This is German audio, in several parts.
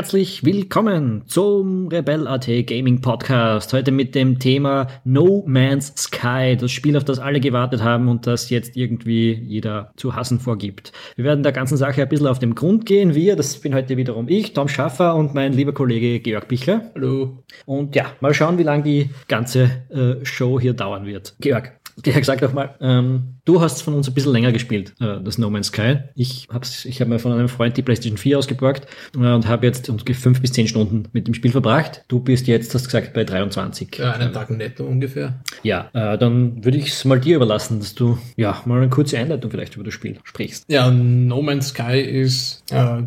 herzlich willkommen zum Rebel.at Gaming Podcast. Heute mit dem Thema No Man's Sky, das Spiel, auf das alle gewartet haben und das jetzt irgendwie jeder zu hassen vorgibt. Wir werden der ganzen Sache ein bisschen auf den Grund gehen. Wir, das bin heute wiederum ich, Tom Schaffer und mein lieber Kollege Georg Bichler. Hallo. Und ja, mal schauen, wie lange die ganze äh, Show hier dauern wird. Georg, Georg, sag doch mal, ähm, Du hast von uns ein bisschen länger gespielt, äh, das No Man's Sky. Ich habe ich hab mir von einem Freund die PlayStation 4 ausgeborgt äh, und habe jetzt ungefähr fünf bis zehn Stunden mit dem Spiel verbracht. Du bist jetzt, hast gesagt, bei 23. Ja, einen Tag netto ungefähr. Ja, äh, dann würde ich es mal dir überlassen, dass du ja mal eine kurze Einleitung vielleicht über das Spiel sprichst. Ja, No Man's Sky ist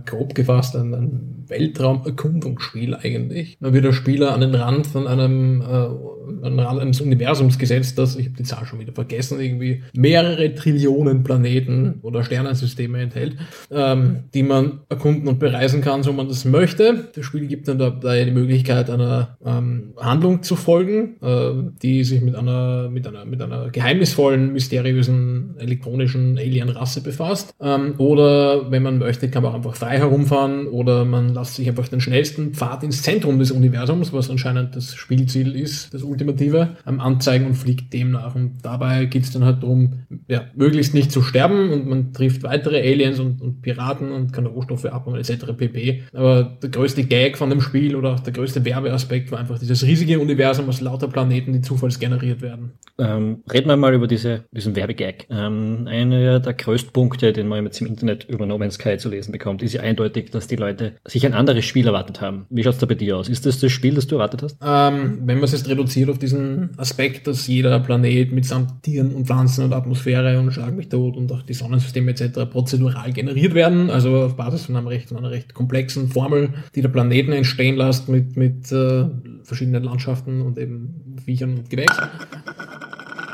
grob gefasst ein, ein Weltraumerkundungsspiel eigentlich. Man wird der Spieler an den Rand von einem, an den Rand eines Universums gesetzt, das, ich habe die Zahl schon wieder vergessen, irgendwie mehr mehrere Trillionen Planeten oder Sternensysteme enthält, ähm, die man erkunden und bereisen kann, so man das möchte. Das Spiel gibt dann dabei die Möglichkeit, einer ähm, Handlung zu folgen, äh, die sich mit einer, mit einer, mit einer geheimnisvollen, mysteriösen, elektronischen Alien-Rasse befasst. Ähm, oder wenn man möchte, kann man auch einfach frei herumfahren oder man lässt sich einfach den schnellsten Pfad ins Zentrum des Universums, was anscheinend das Spielziel ist, das Ultimative, ähm, anzeigen und fliegt demnach. Und dabei geht es dann halt darum, ja, möglichst nicht zu sterben und man trifft weitere Aliens und, und Piraten und kann Rohstoffe abbauen etc. pp. Aber der größte Gag von dem Spiel oder auch der größte Werbeaspekt war einfach dieses riesige Universum aus lauter Planeten, die zufallsgeneriert werden. Ähm, reden wir mal über diese, diesen Werbegag. Ähm, einer der größten Punkte, den man jetzt im Internet über No Man's Sky zu lesen bekommt, ist ja eindeutig, dass die Leute sich ein anderes Spiel erwartet haben. Wie schaut es da bei dir aus? Ist das das Spiel, das du erwartet hast? Ähm, wenn man es jetzt reduziert auf diesen Aspekt, dass jeder Planet mitsamt Tieren und Pflanzen und Atmosphäre und Schlag mich tot und auch die Sonnensysteme etc. prozedural generiert werden, also auf Basis von, einem recht, einer recht komplexen Formel, die der Planeten entstehen lässt mit, mit äh, verschiedenen Landschaften und eben Viechern und Gewächsen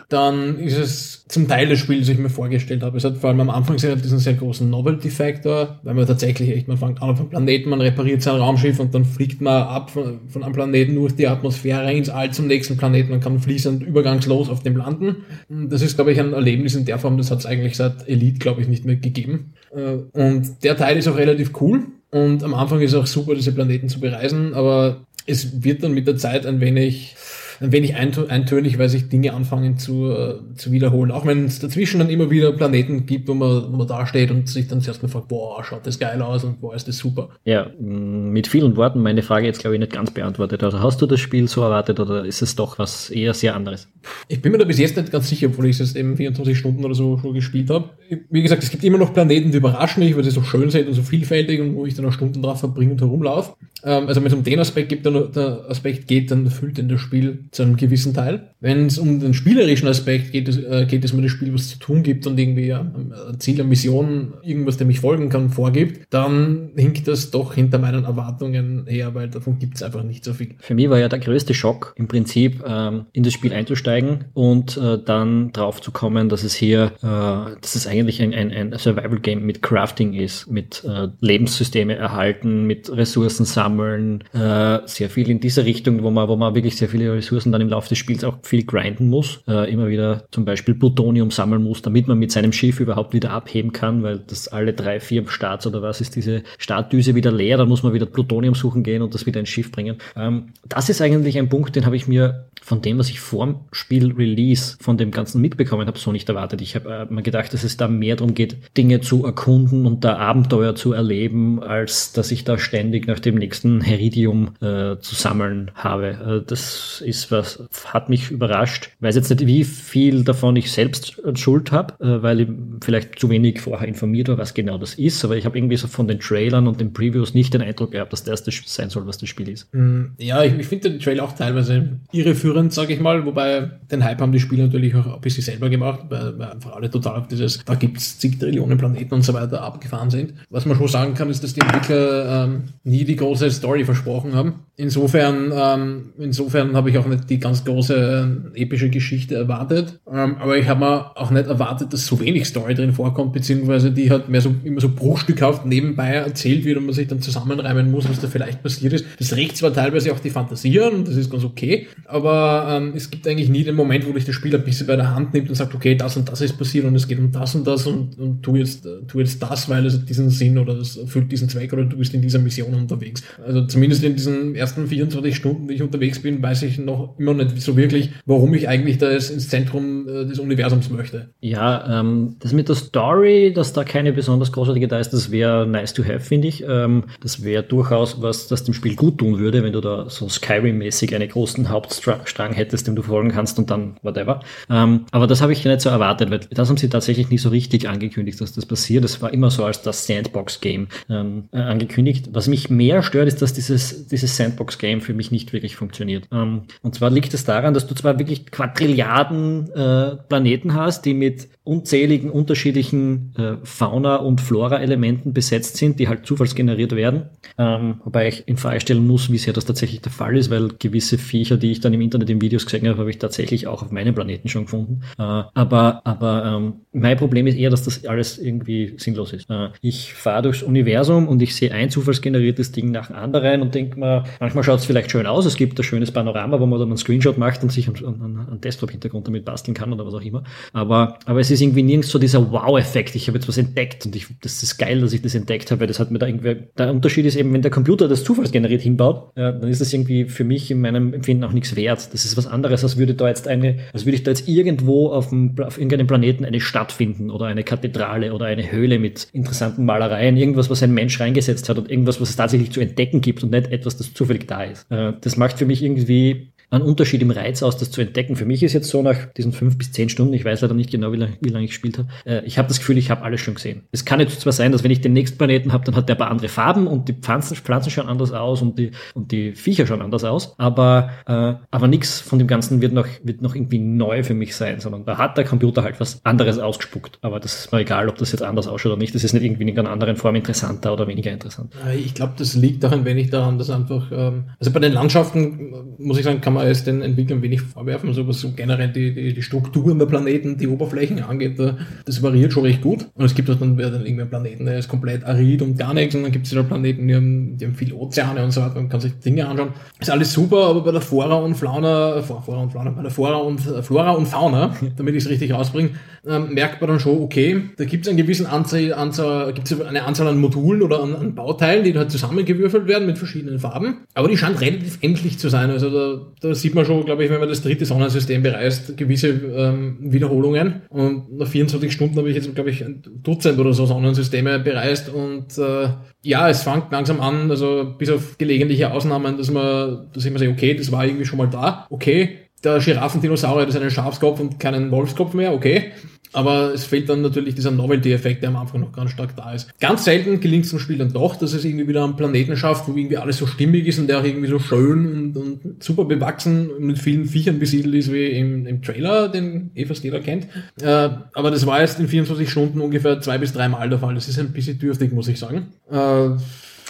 dann ist es zum Teil das Spiel, das ich mir vorgestellt habe. Es hat vor allem am Anfang sehr, diesen sehr großen Novelty-Factor, weil man tatsächlich echt, man fängt an auf einem Planeten, man repariert sein Raumschiff und dann fliegt man ab von, von einem Planeten durch die Atmosphäre ins All zum nächsten Planeten und kann fließend übergangslos auf dem landen. Das ist, glaube ich, ein Erlebnis in der Form, das hat es eigentlich seit Elite, glaube ich, nicht mehr gegeben. Äh, und der Teil ist auch relativ cool. Und am Anfang ist es auch super, diese Planeten zu bereisen, aber es wird dann mit der Zeit ein wenig ein wenig eintönig, weil sich Dinge anfangen zu, äh, zu wiederholen. Auch wenn es dazwischen dann immer wieder Planeten gibt, wo man, wo man da steht und sich dann zuerst mal fragt, boah, schaut das geil aus und boah, ist das super. Ja, mit vielen Worten meine Frage jetzt glaube ich nicht ganz beantwortet. Also hast du das Spiel so erwartet oder ist es doch was eher sehr anderes? Ich bin mir da bis jetzt nicht ganz sicher, obwohl ich es eben 24 Stunden oder so schon gespielt habe. Wie gesagt, es gibt immer noch Planeten, die überraschen mich, weil sie so schön sind und so vielfältig und wo ich dann noch Stunden drauf verbringe und herumlaufe. Ähm, also wenn es um den Aspekt gibt, dann der Aspekt geht, dann erfüllt denn das Spiel zu einem gewissen Teil. Wenn es um den spielerischen Aspekt geht, äh, geht es mir das Spiel, was zu tun gibt und irgendwie ja, ein Ziel, eine Mission, irgendwas, dem ich folgen kann, vorgibt, dann hinkt das doch hinter meinen Erwartungen her, weil davon gibt es einfach nicht so viel. Für mich war ja der größte Schock im Prinzip, ähm, in das Spiel einzusteigen und äh, dann drauf zu kommen, dass es hier, äh, dass es eigentlich ein, ein, ein Survival-Game mit Crafting ist, mit äh, Lebenssysteme erhalten, mit Ressourcen sammeln, sehr viel in dieser Richtung, wo man, wo man wirklich sehr viele Ressourcen dann im Laufe des Spiels auch viel grinden muss, äh, immer wieder zum Beispiel Plutonium sammeln muss, damit man mit seinem Schiff überhaupt wieder abheben kann, weil das alle drei, vier Starts oder was ist diese Startdüse wieder leer, dann muss man wieder Plutonium suchen gehen und das wieder ins Schiff bringen. Ähm, das ist eigentlich ein Punkt, den habe ich mir von dem, was ich vorm Spiel Release von dem Ganzen mitbekommen habe, so nicht erwartet. Ich habe äh, mir gedacht, dass es da mehr darum geht, Dinge zu erkunden und da Abenteuer zu erleben, als dass ich da ständig nach dem nächsten Heridium äh, zu sammeln habe. Äh, das ist was, hat mich überrascht. Ich weiß jetzt nicht, wie viel davon ich selbst Schuld habe, äh, weil ich vielleicht zu wenig vorher informiert war, was genau das ist. Aber ich habe irgendwie so von den Trailern und den Previews nicht den Eindruck gehabt, dass das das sein soll, was das Spiel ist. Mm, ja, ich, ich finde den Trailer auch teilweise irreführend, sage ich mal. Wobei den Hype haben die Spieler natürlich auch ein bisschen selber gemacht, weil, weil einfach alle total auf dieses, da gibt es zig Trillionen Planeten und so weiter abgefahren sind. Was man schon sagen kann, ist, dass die Entwickler ähm, nie die große Story versprochen haben. insofern, ähm, insofern habe ich auch nicht die ganz große äh, epische Geschichte erwartet. Ähm, aber ich habe mir auch nicht erwartet, dass so wenig Story drin vorkommt, beziehungsweise die hat mehr so immer so bruchstückhaft nebenbei erzählt wird und man sich dann zusammenreimen muss, was da vielleicht passiert ist. Das regt zwar teilweise auch die Fantasie an das ist ganz okay, aber ähm, es gibt eigentlich nie den Moment, wo dich der Spieler ein bisschen bei der Hand nimmt und sagt, okay, das und das ist passiert und es geht um das und das und, und tu jetzt, tu jetzt das, weil es diesen Sinn oder das erfüllt diesen Zweck oder du bist in dieser Mission unterwegs. Also zumindest in diesen ersten 24 Stunden, die ich unterwegs bin, weiß ich noch immer nicht so wirklich, warum ich eigentlich da ins Zentrum äh, des Universums möchte. Ja, ähm, das mit der Story, dass da keine besonders großartige da ist, das wäre nice to have, finde ich. Ähm, das wäre durchaus was, das dem Spiel gut tun würde, wenn du da so Skyrim-mäßig einen großen Hauptstrang hättest, dem du folgen kannst und dann whatever. Ähm, aber das habe ich nicht so erwartet, weil das haben sie tatsächlich nicht so richtig angekündigt, dass das passiert. Das war immer so als das Sandbox-Game ähm, äh, angekündigt. Was mich mehr stört, ist, dass dieses, dieses Sandbox-Game für mich nicht wirklich funktioniert. Ähm, und zwar liegt es daran, dass du zwar wirklich Quadrilliarden äh, Planeten hast, die mit unzähligen unterschiedlichen äh, Fauna- und Flora-Elementen besetzt sind, die halt zufallsgeneriert werden. Ähm, wobei ich in Frage stellen muss, wie sehr das tatsächlich der Fall ist, weil gewisse Viecher, die ich dann im Internet in Videos gesehen habe, habe ich tatsächlich auch auf meinem Planeten schon gefunden. Äh, aber aber ähm, mein Problem ist eher, dass das alles irgendwie sinnlos ist. Äh, ich fahre durchs Universum und ich sehe ein zufallsgeneriertes Ding nach dem anderen und denke mir, manchmal schaut es vielleicht schön aus, es gibt ein schönes Panorama, wo man dann einen Screenshot macht und sich einen, einen Desktop-Hintergrund damit basteln kann oder was auch immer. Aber, aber es ist irgendwie nirgends so dieser Wow-Effekt. Ich habe jetzt was entdeckt und ich, das ist geil, dass ich das entdeckt habe, weil das hat mir da irgendwie, der Unterschied ist eben, wenn der Computer das zufallsgeneriert hinbaut, ja, dann ist das irgendwie für mich in meinem Empfinden auch nichts wert. Das ist was anderes, als würde da jetzt eine, als würde ich da jetzt irgendwo auf, dem, auf irgendeinem Planeten eine Stadt finden oder eine Kathedrale oder eine Höhle mit interessanten Malereien, irgendwas, was ein Mensch reingesetzt hat und irgendwas, was es tatsächlich zu entdecken gibt und nicht etwas, das zufällig da ist. Äh, das macht für mich irgendwie einen Unterschied im Reiz aus, das zu entdecken. Für mich ist jetzt so nach diesen fünf bis zehn Stunden, ich weiß leider nicht genau, wie lange, wie lange ich gespielt habe, äh, ich habe das Gefühl, ich habe alles schon gesehen. Es kann jetzt zwar sein, dass wenn ich den nächsten Planeten habe, dann hat der ein paar andere Farben und die Pflanzen, Pflanzen schauen anders aus und die, und die Viecher schauen anders aus, aber, äh, aber nichts von dem Ganzen wird noch, wird noch irgendwie neu für mich sein, sondern da hat der Computer halt was anderes ausgespuckt. Aber das ist mir egal, ob das jetzt anders ausschaut oder nicht. Das ist nicht irgendwie in einer anderen Form interessanter oder weniger interessant. Äh, ich glaube, das liegt auch ein wenig daran, dass einfach, ähm, also bei den Landschaften, äh, muss ich sagen, kann man es den Entwicklern wenig vorwerfen, so was so generell die, die, die Strukturen der Planeten, die Oberflächen angeht, das variiert schon recht gut. Und es gibt auch dann, dann irgendwie einen Planeten, der ist komplett arid und gar nichts, und dann gibt es wieder Planeten, die haben, die haben viele Ozeane und so weiter, man kann sich Dinge anschauen. Ist alles super, aber bei der Flora und Fauna, Flora und Fauna, bei der Flora und Flora und Fauna, damit ich es richtig rausbringe, ähm, merkt man dann schon, okay, da gibt es einen gewissen Anzahl, Anzahl gibt es eine Anzahl an Modulen oder an, an Bauteilen, die halt zusammengewürfelt werden mit verschiedenen Farben. Aber die scheint relativ endlich zu sein. Also da, da sieht man schon, glaube ich, wenn man das dritte Sonnensystem bereist, gewisse ähm, Wiederholungen. Und nach 24 Stunden habe ich jetzt, glaube ich, ein Dutzend oder so Sonnensysteme bereist. Und äh, ja, es fängt langsam an, also bis auf gelegentliche Ausnahmen, dass man, dass ich mir sage, okay, das war irgendwie schon mal da. Okay, der Giraffendinosaurier hat einen Schafskopf und keinen Wolfskopf mehr, okay. Aber es fehlt dann natürlich dieser Novelty-Effekt, der am Anfang noch ganz stark da ist. Ganz selten gelingt es dem Spiel dann doch, dass es irgendwie wieder einen Planeten schafft, wo irgendwie alles so stimmig ist und der auch irgendwie so schön und, und super bewachsen mit vielen Viechern besiedelt ist, wie im, im Trailer, den eh fast jeder kennt. Äh, aber das war jetzt in 24 Stunden ungefähr zwei bis drei Mal der Fall. Das ist ein bisschen dürftig, muss ich sagen. Äh,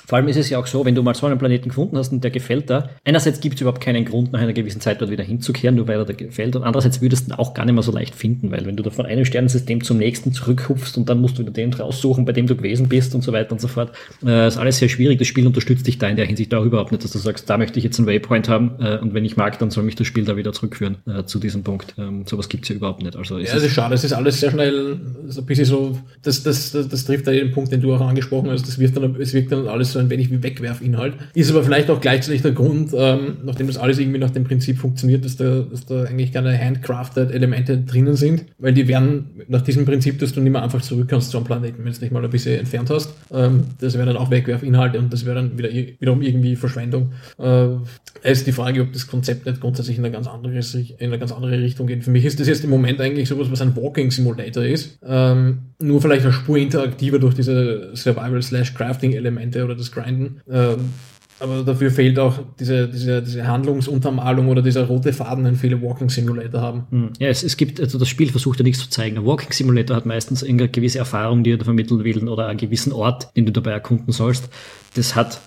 vor allem ist es ja auch so, wenn du mal so einen Planeten gefunden hast und der gefällt da, einerseits gibt es überhaupt keinen Grund, nach einer gewissen Zeit dort wieder hinzukehren, nur weil er da gefällt, und andererseits würdest du ihn auch gar nicht mehr so leicht finden, weil wenn du da von einem Sternensystem zum nächsten zurückhupfst und dann musst du wieder den raussuchen, bei dem du gewesen bist und so weiter und so fort, äh, ist alles sehr schwierig. Das Spiel unterstützt dich da in der Hinsicht auch überhaupt nicht, dass du sagst, da möchte ich jetzt einen Waypoint haben äh, und wenn ich mag, dann soll mich das Spiel da wieder zurückführen äh, zu diesem Punkt. Ähm, sowas gibt es ja überhaupt nicht. Also ja, das ist schade, es ist alles sehr schnell, so ein bisschen so, das, das, das, das trifft da jeden Punkt, den du auch angesprochen hast, das wirkt dann, es wirkt dann alles so ein wenig wie wegwerfen Inhalt. Ist aber vielleicht auch gleichzeitig der Grund, ähm, nachdem das alles irgendwie nach dem Prinzip funktioniert, dass da, dass da eigentlich keine handcrafted Elemente drinnen sind, weil die werden nach diesem Prinzip, dass du nicht mehr einfach zurück kannst zu einem Planeten, wenn du es nicht mal ein bisschen entfernt hast. Ähm, das wäre dann auch Wegwerfinhalte und das wäre dann wieder wiederum irgendwie Verschwendung. Äh, ist die Frage, ob das Konzept nicht grundsätzlich in eine ganz andere, in eine ganz andere Richtung geht. Für mich ist das jetzt im Moment eigentlich sowas, was ein Walking Simulator ist. Ähm, nur vielleicht eine Spur interaktiver durch diese Survival-Crafting-Elemente oder das Grinden. Ähm, aber dafür fehlt auch diese, diese, diese Handlungsuntermalung oder dieser rote Faden, den viele Walking Simulator haben. Hm. Ja, es, es gibt, also das Spiel versucht ja nichts zu zeigen. Ein Walking Simulator hat meistens eine gewisse Erfahrung, die er vermitteln will, oder einen gewissen Ort, den du dabei erkunden sollst. Das hat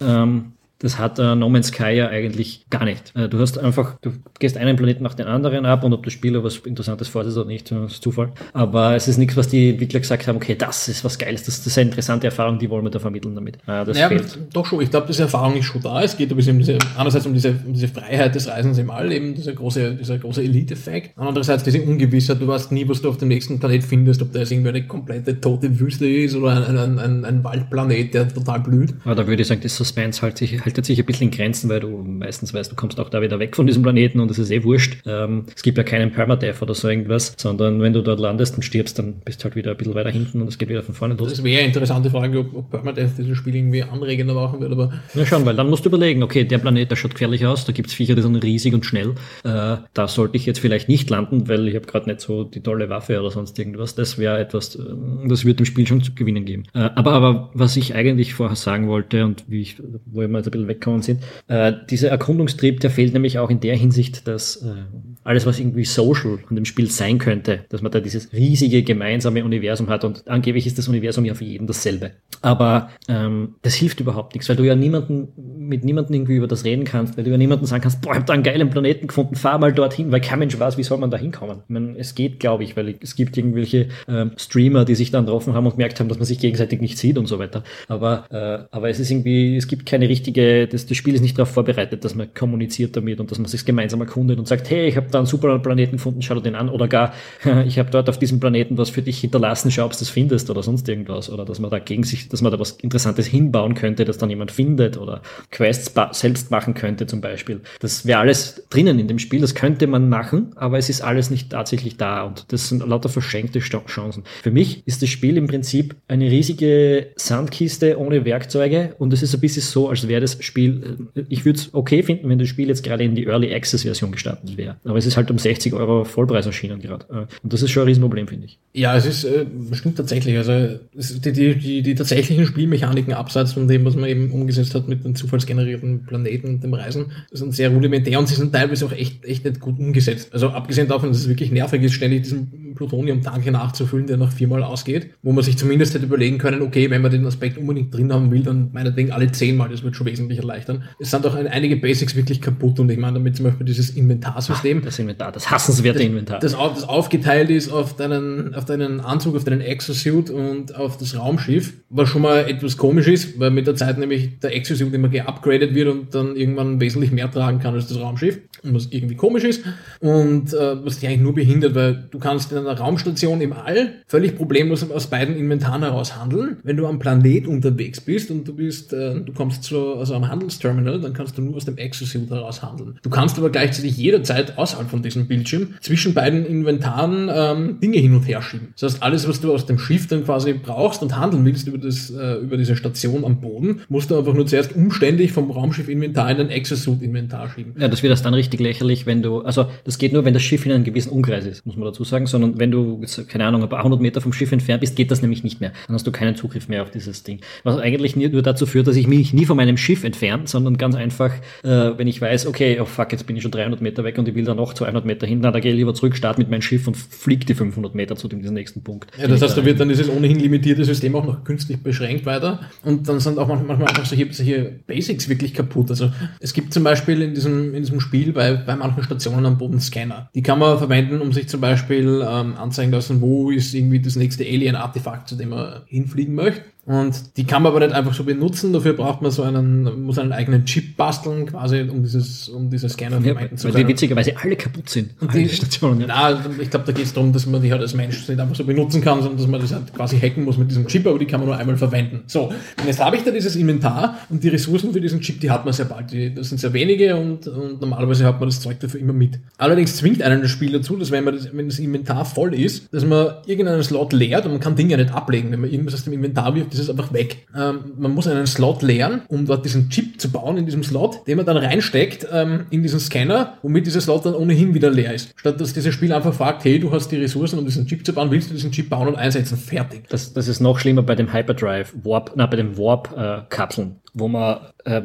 ähm, Das hat äh, No Man's Sky ja eigentlich gar nicht. Äh, du hast einfach, du gehst einen Planeten nach den anderen ab und ob der Spieler was Interessantes vorsitzt oder nicht, das ist Zufall. Aber es ist nichts, was die Entwickler gesagt haben, okay, das ist was Geiles, das, das ist eine interessante Erfahrung, die wollen wir da vermitteln damit. Äh, das ja, fehlt. doch schon. Ich glaube, diese Erfahrung ist schon da. Es geht ein bisschen um diese, einerseits um diese, um diese Freiheit des Reisens im All, eben dieser große, dieser große Elite-Effekt. Andererseits diese Ungewissheit, du weißt nie, was du auf dem nächsten Planet findest, ob da jetzt irgendwie eine komplette tote Wüste ist oder ein, ein, ein, ein Waldplanet, der total blüht. Aber da würde ich sagen, das Suspense halt sich, haltet sich ein bisschen in Grenzen, weil du meistens weißt, du kommst auch da wieder weg von diesem Planeten und es ist eh wurscht. Ähm, es gibt ja keinen Permadeath oder so irgendwas, sondern wenn du dort landest und stirbst, dann bist du halt wieder ein bisschen weiter hinten und es geht wieder von vorne los. Das wäre eine interessante Frage, ob, ob Permadeath dieses Spiel irgendwie anregender machen wird, aber. Ja, schon, weil dann musst du überlegen, okay, der Planet, der schaut gefährlich aus, da gibt es Viecher, die sind riesig und schnell. Äh, da sollte ich jetzt vielleicht nicht landen, weil ich habe gerade nicht so die tolle Waffe oder sonst irgendwas. Das wäre etwas, äh, das wird dem Spiel schon zu gewinnen geben. Äh, aber, aber was ich eigentlich vorher sagen wollte und wie ich, wo wir mal jetzt ein bisschen wegkommen sind, äh, dieser Erkundungstrieb, der fehlt nämlich auch in der Hinsicht, dass äh, alles, was irgendwie social an dem Spiel sein könnte, dass man da dieses riesige gemeinsame Universum hat und angeblich ist das Universum ja für jeden dasselbe. Aber ähm, das hilft überhaupt nichts, weil du ja niemanden mit niemandem irgendwie über das reden kannst, weil du ja niemanden sagen kannst, boah, ich hab da einen geilen Planeten gefunden, fahr mal dorthin, weil kein Mensch weiß, wie soll man da hinkommen. Ich meine, es geht, glaube ich, weil es gibt irgendwelche ähm, Streamer, die sich dann getroffen haben und gemerkt haben, dass man sich gegenseitig nicht sieht und so weiter. Aber, äh, aber es ist irgendwie, es gibt keine richtige, das, das Spiel ist nicht darauf vorbereitet, dass man kommuniziert damit und dass man sich gemeinsam erkundet und sagt, hey, ich habe da einen super Planeten gefunden, schau dir den an. Oder gar, ich habe dort auf diesem Planeten was für dich hinterlassen, schau, ob du das findest oder sonst irgendwas. Oder dass man da gegen sich, dass man da was Interessantes hinbauen könnte, dass dann jemand findet oder Quests selbst machen könnte zum Beispiel. Das wäre alles drinnen in dem Spiel, das könnte man machen, aber es ist alles nicht tatsächlich da und das sind lauter verschenkte Chancen. Für mich ist das Spiel im Prinzip eine riesige Sandkiste ohne Werkzeuge und es ist ein bisschen so, als wäre das Spiel, äh, ich würde es okay finden, wenn das Spiel jetzt gerade in die Early Access Version gestartet wäre. Aber es ist halt um 60 Euro Vollpreis erschienen gerade. Äh, und das ist schon ein Riesenproblem, finde ich. Ja, es ist äh, bestimmt tatsächlich. Also die, die, die, die tatsächlichen Spielmechaniken abseits von dem, was man eben umgesetzt hat mit den zufallsgenerierten Planeten und dem Reisen, sind sehr rudimentär und sie sind teilweise auch echt, echt nicht gut umgesetzt. Also abgesehen davon, dass es wirklich nervig ist, ständig diesen Plutonium-Tank nachzufüllen, der noch viermal ausgeht, wo man sich zumindest hätte überlegen können, okay, wenn man den Aspekt unbedingt drin haben will, dann meinetwegen alle zehnmal, das wird schon wesentlich erleichtern. Es sind auch einige Basics wirklich kaputt und ich meine damit zum Beispiel dieses Inventarsystem. Ach, das Inventar, das hassenswerte das, Inventar. Das, das, aufgeteilt ist auf deinen, auf deinen Anzug, auf deinen Exosuit und auf das Raumschiff, was schon mal etwas komisch ist, weil mit der Zeit nämlich der Exosuit immer geupgradet wird und dann irgendwann wesentlich mehr tragen kann als das Raumschiff was irgendwie komisch ist und äh, was dich eigentlich nur behindert, weil du kannst in einer Raumstation im All völlig problemlos aus beiden Inventaren heraus handeln. Wenn du am Planet unterwegs bist und du bist, äh, du kommst zu, also am Handelsterminal, dann kannst du nur aus dem Exosuit heraus handeln. Du kannst aber gleichzeitig jederzeit außerhalb von diesem Bildschirm zwischen beiden Inventaren ähm, Dinge hin und her schieben. Das heißt, alles, was du aus dem Schiff dann quasi brauchst und handeln willst über, das, äh, über diese Station am Boden, musst du einfach nur zuerst umständlich vom Raumschiff-Inventar in ein Exosuit-Inventar schieben. Ja, das wird das dann richtig lächerlich, wenn du, also das geht nur, wenn das Schiff in einem gewissen Umkreis ist, muss man dazu sagen, sondern wenn du, keine Ahnung, ein paar hundert Meter vom Schiff entfernt bist, geht das nämlich nicht mehr. Dann hast du keinen Zugriff mehr auf dieses Ding. Was eigentlich nur dazu führt, dass ich mich nie von meinem Schiff entferne, sondern ganz einfach, äh, wenn ich weiß, okay, oh fuck, jetzt bin ich schon 300 Meter weg und ich will da noch 200 Meter hin, dann da gehe ich lieber zurück, starte mit meinem Schiff und fliege die 500 Meter zu diesem nächsten Punkt. Ja, das heißt, da wird dann dieses ohnehin limitierte System auch noch künstlich beschränkt weiter und dann sind auch manchmal einfach solche, solche Basics wirklich kaputt. Also es gibt zum Beispiel in diesem, in diesem Spiel bei, bei manchen Stationen am Boden Scanner. Die kann man verwenden, um sich zum Beispiel ähm, anzeigen lassen, wo ist irgendwie das nächste Alien-Artefakt, zu dem man hinfliegen möchte. Und die kann man aber nicht einfach so benutzen. Dafür braucht man so einen, muss einen eigenen Chip basteln, quasi, um dieses, um diese Scanner ja, verwenden zu können. Weil die witzigerweise alle kaputt sind. Und die Stationen, ja. Na, ich glaube, da geht es darum, dass man die halt als Mensch nicht einfach so benutzen kann, sondern dass man das halt quasi hacken muss mit diesem Chip, aber die kann man nur einmal verwenden. So. Und jetzt habe ich da dieses Inventar und die Ressourcen für diesen Chip, die hat man sehr bald. Die, das sind sehr wenige und, und normalerweise hat man das Zeug dafür immer mit. Allerdings zwingt einen das Spiel dazu, dass wenn man das, wenn das Inventar voll ist, dass man irgendeinen Slot leert und man kann Dinge nicht ablegen. Wenn man irgendwas aus dem Inventar wirft, ist es einfach weg. Ähm, man muss einen Slot leeren, um dort diesen Chip zu bauen in diesem Slot, den man dann reinsteckt ähm, in diesen Scanner, womit dieser Slot dann ohnehin wieder leer ist. Statt dass dieses Spiel einfach fragt, hey, du hast die Ressourcen, um diesen Chip zu bauen, willst du diesen Chip bauen und einsetzen? Fertig. Das, das ist noch schlimmer bei dem Hyperdrive Warp, na, bei den Warp-Kapseln. Wo man äh,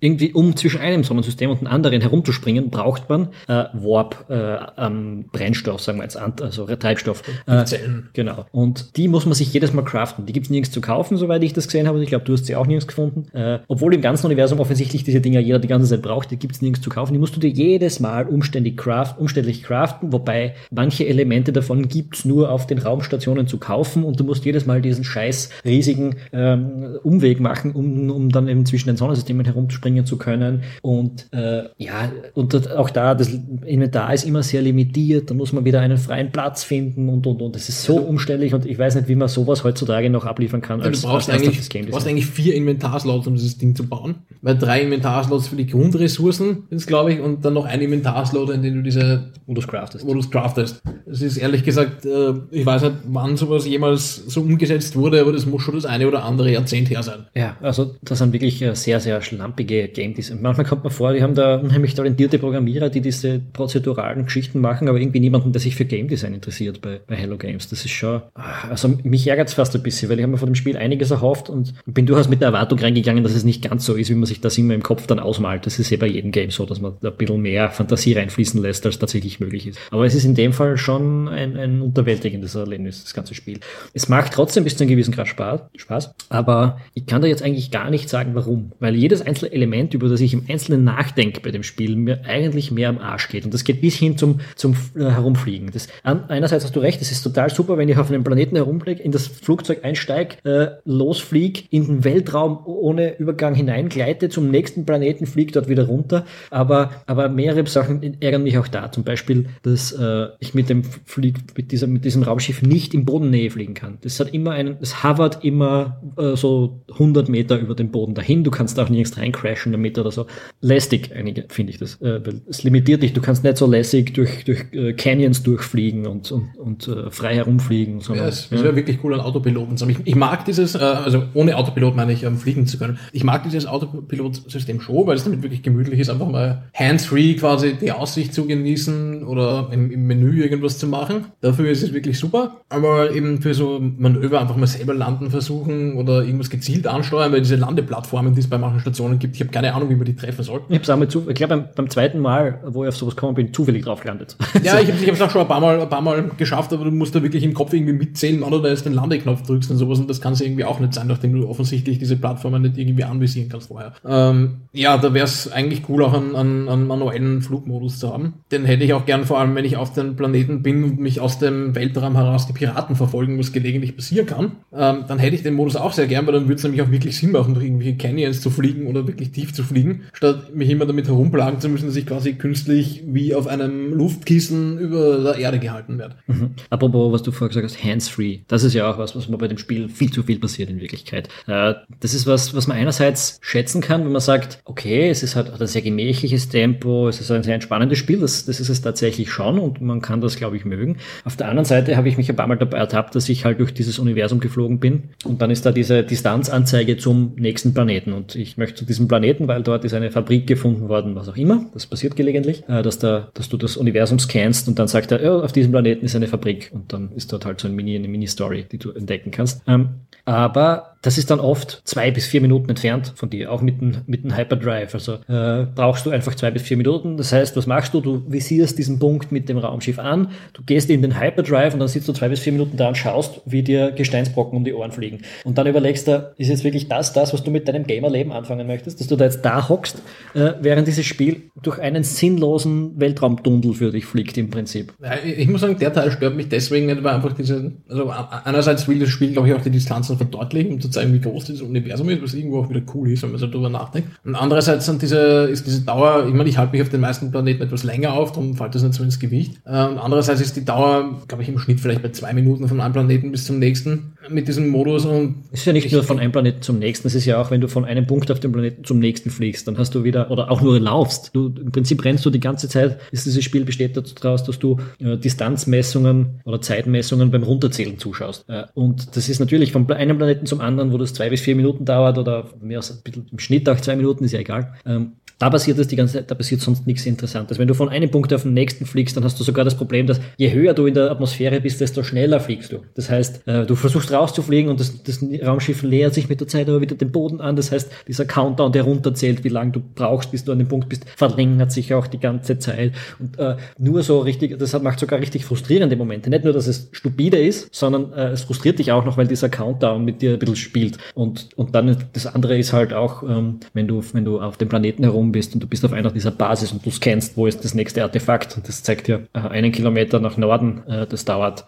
irgendwie, um zwischen einem Sonnensystem und einem anderen herumzuspringen, braucht man äh, Warp äh, ähm, Brennstoff, sagen wir jetzt, also Treibstoff. Äh, Zellen. Genau. Und die muss man sich jedes Mal craften. Die gibt's nirgends zu kaufen soweit ich das gesehen habe. Ich glaube, du hast sie auch nirgends gefunden. Äh, obwohl im ganzen Universum offensichtlich diese Dinger jeder die ganze Zeit braucht, die gibt es nirgends zu kaufen. Die musst du dir jedes Mal umständlich, craft, umständlich craften, wobei manche Elemente davon gibt's nur auf den Raumstationen zu kaufen und du musst jedes Mal diesen scheiß riesigen ähm, Umweg machen, um, um dann eben zwischen den Sonnensystemen herumspringen zu können. Und äh, ja, und auch da, das Inventar ist immer sehr limitiert, da muss man wieder einen freien Platz finden und und und. Das ist so umständlich und ich weiß nicht, wie man sowas heutzutage noch abliefern kann. Als, du brauchst, als eigentlich, du brauchst eigentlich vier Inventarslots, um dieses Ding zu bauen. Weil drei Inventarslots für die Grundressourcen sind glaube ich, und dann noch ein Inventarslot, in dem du diese, wo du es craftest. Wo du es craftest. Das ist ehrlich gesagt, äh, ich weiß nicht, wann sowas jemals so umgesetzt wurde, aber das muss schon das eine oder andere Jahrzehnt her sein. Ja, also das sind wirklich äh, sehr, sehr schlampige Game Design. Manchmal kommt man vor, die haben da unheimlich talentierte Programmierer, die diese prozeduralen Geschichten machen, aber irgendwie niemanden, der sich für Game Design interessiert bei, bei Hello Games. Das ist schon, ah, also mich ärgert es fast ein bisschen, weil ich habe mir von dem Spiel einiges erhofft und bin durchaus mit der Erwartung reingegangen, dass es nicht ganz so ist, wie man sich das immer im Kopf dann ausmalt. Das ist eh bei jedem Game so, dass man da ein bisschen mehr Fantasie reinfließen lässt, als tatsächlich möglich ist. Aber es ist in dem Fall schon ein, ein unterwältigendes Erlebnis, das ganze Spiel. Es macht trotzdem bis zu einem gewissen Grad Spaß, aber ich kann da jetzt eigentlich gar nicht sagen, warum. Weil jedes einzelne Element, über das ich im Einzelnen nachdenke bei dem Spiel, mir eigentlich mehr am Arsch geht. Und das geht bis hin zum, zum äh, Herumfliegen. Das, einerseits hast du recht, es ist total super, wenn ich auf einem Planeten herumfliege, in das Flugzeug einsteige, äh, losfliege, in den Weltraum ohne Übergang hineingleite, zum nächsten Planeten fliege, dort wieder runter. Aber, aber mehrere Sachen ärgern mich auch da. Zum Beispiel, dass äh, ich mit dem Flieg, mit, dieser, mit diesem Raumschiff nicht in Bodennähe fliegen kann. Das hat immer einen, es hovert immer äh, so 100 Meter über den Boden dahin. Du kannst auch nirgends reincrashen damit oder so. Lästig, einige, finde ich das. Äh, weil es limitiert dich. Du kannst nicht so lässig durch, durch äh, Canyons durchfliegen und, und, und äh, frei herumfliegen. Sondern, ja, es ja. wäre wirklich cool, an Autopiloten zu haben. Ich, ich mag dieses, äh, also ohne Autopilot meine ich, ähm, fliegen zu können. Ich mag dieses Autopilotsystem schon, weil es damit wirklich gemütlich ist, einfach mal hands-free quasi die Aussicht zu genießen oder im, im, Menü irgendwas zu machen. Dafür ist es wirklich super. Aber eben für so Manöver einfach mal selber landen versuchen oder irgendwas gezielt ansteuern, weil diese Landeplattformen, die es bei manchen Stationen gibt, ich habe keine Ahnung, wie man die treffen soll. Ich habe einmal zu, ich glaube beim, beim, zweiten Mal, wo ich auf sowas gekommen bin, zufällig drauf gelandet. Ja, ich habe es auch schon ein paar, Mal, ein paar Mal geschafft, aber du musst da wirklich im Kopf irgendwie mitzählen, wann du da jetzt den Landeknopf drückst und sowas und das kann es irgendwie auch nicht sein, nachdem du offensichtlich diese Plattformen nicht irgendwie anvisieren kannst vorher. Ähm, ja, da wäre es eigentlich cool, auch an, an, an manuellen Flugmodus zu haben. Den hätte ich auch gern, vor allem wenn ich auf den Planeten bin und mich aus dem Weltraum heraus die Piraten verfolgen, was gelegentlich passieren kann. Ähm, dann hätte ich den Modus auch sehr gern, weil dann würde es nämlich auch wirklich Sinn machen, durch irgendwelche Canyons zu fliegen oder wirklich tief zu fliegen, statt mich immer damit herumplagen zu müssen, dass ich quasi künstlich wie auf einem Luftkissen über der Erde gehalten werde. Mhm. Apropos, was du vorher gesagt hast, hands-free. Das ist ja auch was, was mir bei dem Spiel viel zu viel passiert in Wirklichkeit. Äh, das ist was, was man einerseits schätzen kann, wenn man sagt, okay, es ist halt ein sehr gemächliches Tempo, es ist ein sehr entspannendes Spiel, das, das ist es tatsächlich schon und man kann das, glaube ich, mögen. Auf der anderen Seite habe ich mich ein paar Mal dabei ertappt, dass ich halt durch dieses Universum geflogen bin und dann ist da diese Distanzanzeige zum nächsten Planeten und ich möchte zu diesem Planeten, weil dort ist eine Fabrik gefunden worden, was auch immer, das passiert gelegentlich, äh, dass, da, dass du das Universum scannst und dann sagt er, ja, auf diesem Planeten ist eine Fabrik und dann ist dort halt so ein Mini, eine Mini-Story, die du entdecken kannst. Ähm, aber das ist dann oft zwei bis vier Minuten entfernt von dir, auch mit dem, mit dem Hyperdrive. Also äh, brauchst du einfach zwei bis vier Minuten. Das heißt, was machst du? Du visierst diesen Punkt mit dem Raumschiff an, du gehst in den Hyperdrive und dann sitzt du zwei bis vier Minuten da und schaust, wie dir Gesteinsbrocken um die Ohren fliegen. Und dann überlegst du, ist jetzt wirklich das, das, was du mit deinem Gamerleben anfangen möchtest, dass du da jetzt da hockst, äh, während dieses Spiel durch einen sinnlosen Weltraumtunnel für dich fliegt im Prinzip. Ja, ich muss sagen, der Teil stört mich deswegen nicht, weil einfach diese, also einerseits will das Spiel, glaube ich, auch die Distanzen verdeutlichen, um zu zeigen, wie groß dieses Universum ist, was irgendwo auch wieder cool ist, wenn man so drüber nachdenkt. Und andererseits sind diese, ist diese Dauer, ich meine, ich halte mich auf den meisten Planeten etwas länger auf, darum fällt das nicht so ins Gewicht. Äh, und andererseits ist die Dauer, glaube ich, im Schnitt vielleicht bei zwei Minuten von einem Planeten bis zum nächsten mit diesem Modus. Und es ist ja nicht nur von einem Planeten zum nächsten, es ist ja auch, wenn du von einem Punkt auf dem Planeten zum nächsten fliegst, dann hast du wieder, oder auch nur laufst. Du, Im Prinzip rennst du die ganze Zeit, ist dieses Spiel besteht daraus, dass du äh, Distanzmessungen oder Zeitmessungen beim Runterzählen zuschaust. Äh, und das ist natürlich von einem Planeten zum anderen, wo das zwei bis vier Minuten dauert oder mehr als ein bisschen im Schnitt auch zwei Minuten, ist ja egal. Ähm, da passiert das die ganze Zeit, da passiert sonst nichts Interessantes. Wenn du von einem Punkt auf den nächsten fliegst, dann hast du sogar das Problem, dass je höher du in der Atmosphäre bist, desto schneller fliegst du. Das heißt, äh, du versuchst rauszufliegen und das, das Raumschiff leert sich mit der Zeit aber wieder den Boden an. Das heißt, dieser Countdown, der runterzählt, wie lange du brauchst, bis du an dem Punkt bist, verlängert sich auch die ganze Zeit. Und äh, nur so richtig, das macht sogar richtig frustrierende Momente. Nicht nur, dass es stupide ist, sondern äh, es frustriert dich auch noch, weil dieser Countdown mit dir ein bisschen spielt. Und, und dann das andere ist halt auch, ähm, wenn du, wenn du auf dem Planeten herum bist und du bist auf einer dieser Basis und du scannst, wo ist das nächste Artefakt und das zeigt dir äh, einen Kilometer nach Norden, äh, das dauert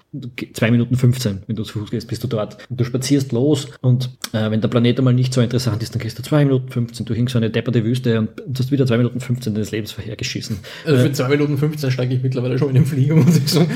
zwei Minuten 15, wenn du zu Fuß gehst, bist du dort. Und du spazierst los und äh, wenn der Planet einmal nicht so interessant ist, dann gehst du zwei Minuten 15 durch so eine depperte Wüste und hast wieder zwei Minuten 15 deines Lebens vorhergeschissen. Also für zwei Minuten 15 steige ich mittlerweile schon in den Flieger, muss ich sagen.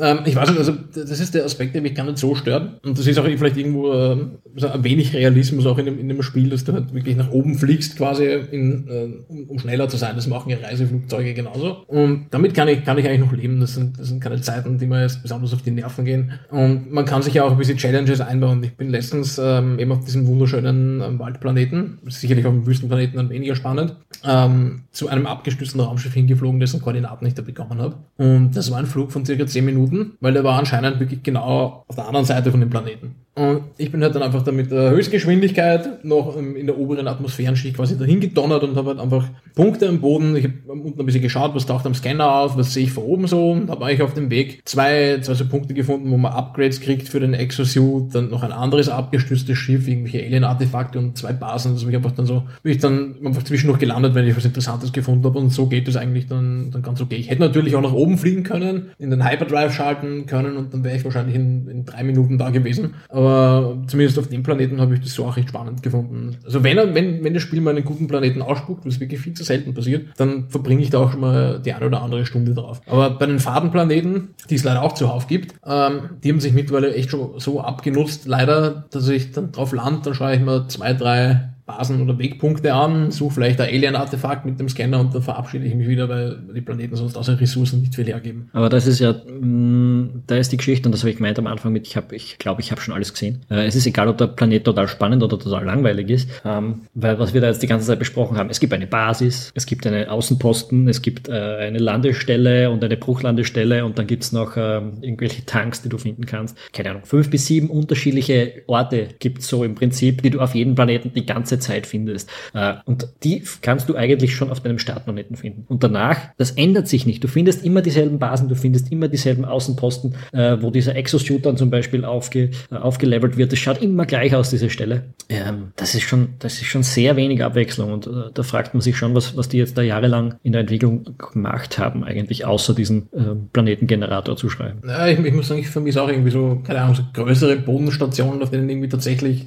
Ähm, ich weiß nicht, also das ist der Aspekt, der mich gar nicht so stört. Und das ist auch vielleicht irgendwo äh, so ein wenig Realismus auch in dem, in dem Spiel, dass du halt wirklich nach oben fliegst, quasi, in, äh, um, um, schneller zu sein. Das machen ja Reiseflugzeuge genauso. Und damit kann ich, kann ich eigentlich noch leben. Das sind, das sind keine Zeiten, die mir jetzt besonders auf die Nerven gehen. Und man kann sich ja auch ein bisschen Challenges einbauen. Ich bin letztens ähm, eben auf diesem wunderschönen ähm, Waldplaneten, sicherlich auf dem Wüstenplaneten dann weniger spannend, ähm, zu einem abgestürzten Raumschiff hingeflogen, dessen Koordinaten ich da bekommen habe. Und das war ein Flug von circa 10 Minuten, weil der war anscheinend wirklich genau auf der anderen Seite von dem Planeten. Und ich bin halt dann einfach da mit der Höchstgeschwindigkeit noch in der oberen Atmosphärenschicht quasi dahin gedonnert und habe halt einfach Punkte am Boden. Ich habe unten ein bisschen geschaut, was taucht am Scanner auf, was sehe ich von oben so. Und habe eigentlich auf dem Weg zwei, zwei so Punkte gefunden, wo man Upgrades kriegt für den Exosuit, dann noch ein anderes abgestürztes Schiff, irgendwelche Alien-Artefakte und zwei Basen. Also ich einfach dann so, bin ich dann einfach zwischendurch gelandet, wenn ich was Interessantes gefunden habe. Und so geht es eigentlich dann, dann ganz okay. Ich hätte natürlich auch nach oben fliegen können, in den Hyperdrive schalten können und dann wäre ich wahrscheinlich in, in drei Minuten da gewesen. Aber aber zumindest auf dem Planeten habe ich das so auch recht spannend gefunden. Also wenn, wenn, wenn das Spiel mal einen guten Planeten ausspuckt, was wirklich viel zu selten passiert, dann verbringe ich da auch schon mal die eine oder andere Stunde drauf. Aber bei den Fadenplaneten, die es leider auch zuhauf gibt, ähm, die haben sich mittlerweile echt schon so abgenutzt, leider, dass ich dann drauf lande, dann schaue ich mir zwei, drei Basen oder Wegpunkte an, suche vielleicht ein Alien-Artefakt mit dem Scanner und dann verabschiede ich mich wieder, weil die Planeten sonst außer Ressourcen nicht viel hergeben. Aber das ist ja, mm, da ist die Geschichte und das habe ich gemeint am Anfang mit, ich habe, ich glaube, ich habe schon alles gesehen. Äh, es ist egal, ob der Planet total spannend oder total langweilig ist, ähm, weil was wir da jetzt die ganze Zeit besprochen haben, es gibt eine Basis, es gibt eine Außenposten, es gibt äh, eine Landestelle und eine Bruchlandestelle und dann gibt's noch äh, irgendwelche Tanks, die du finden kannst. Keine Ahnung, fünf bis sieben unterschiedliche Orte gibt's so im Prinzip, die du auf jedem Planeten die ganze Zeit findest. Äh, und die kannst du eigentlich schon auf deinem Startplaneten finden. Und danach, das ändert sich nicht. Du findest immer dieselben Basen, du findest immer dieselben Außenposten, äh, wo dieser Exosuit dann zum Beispiel aufge, äh, aufgelevelt wird. Das schaut immer gleich aus, diese Stelle. Ähm, das ist schon, das ist schon sehr wenig Abwechslung. Und da fragt man sich schon, was, was die jetzt da jahrelang in der Entwicklung gemacht haben, eigentlich außer diesen Planetengenerator zu schreiben. Ja, ich, ich muss sagen, ich vermisse auch irgendwie so, keine Ahnung, so größere Bodenstationen, auf denen irgendwie tatsächlich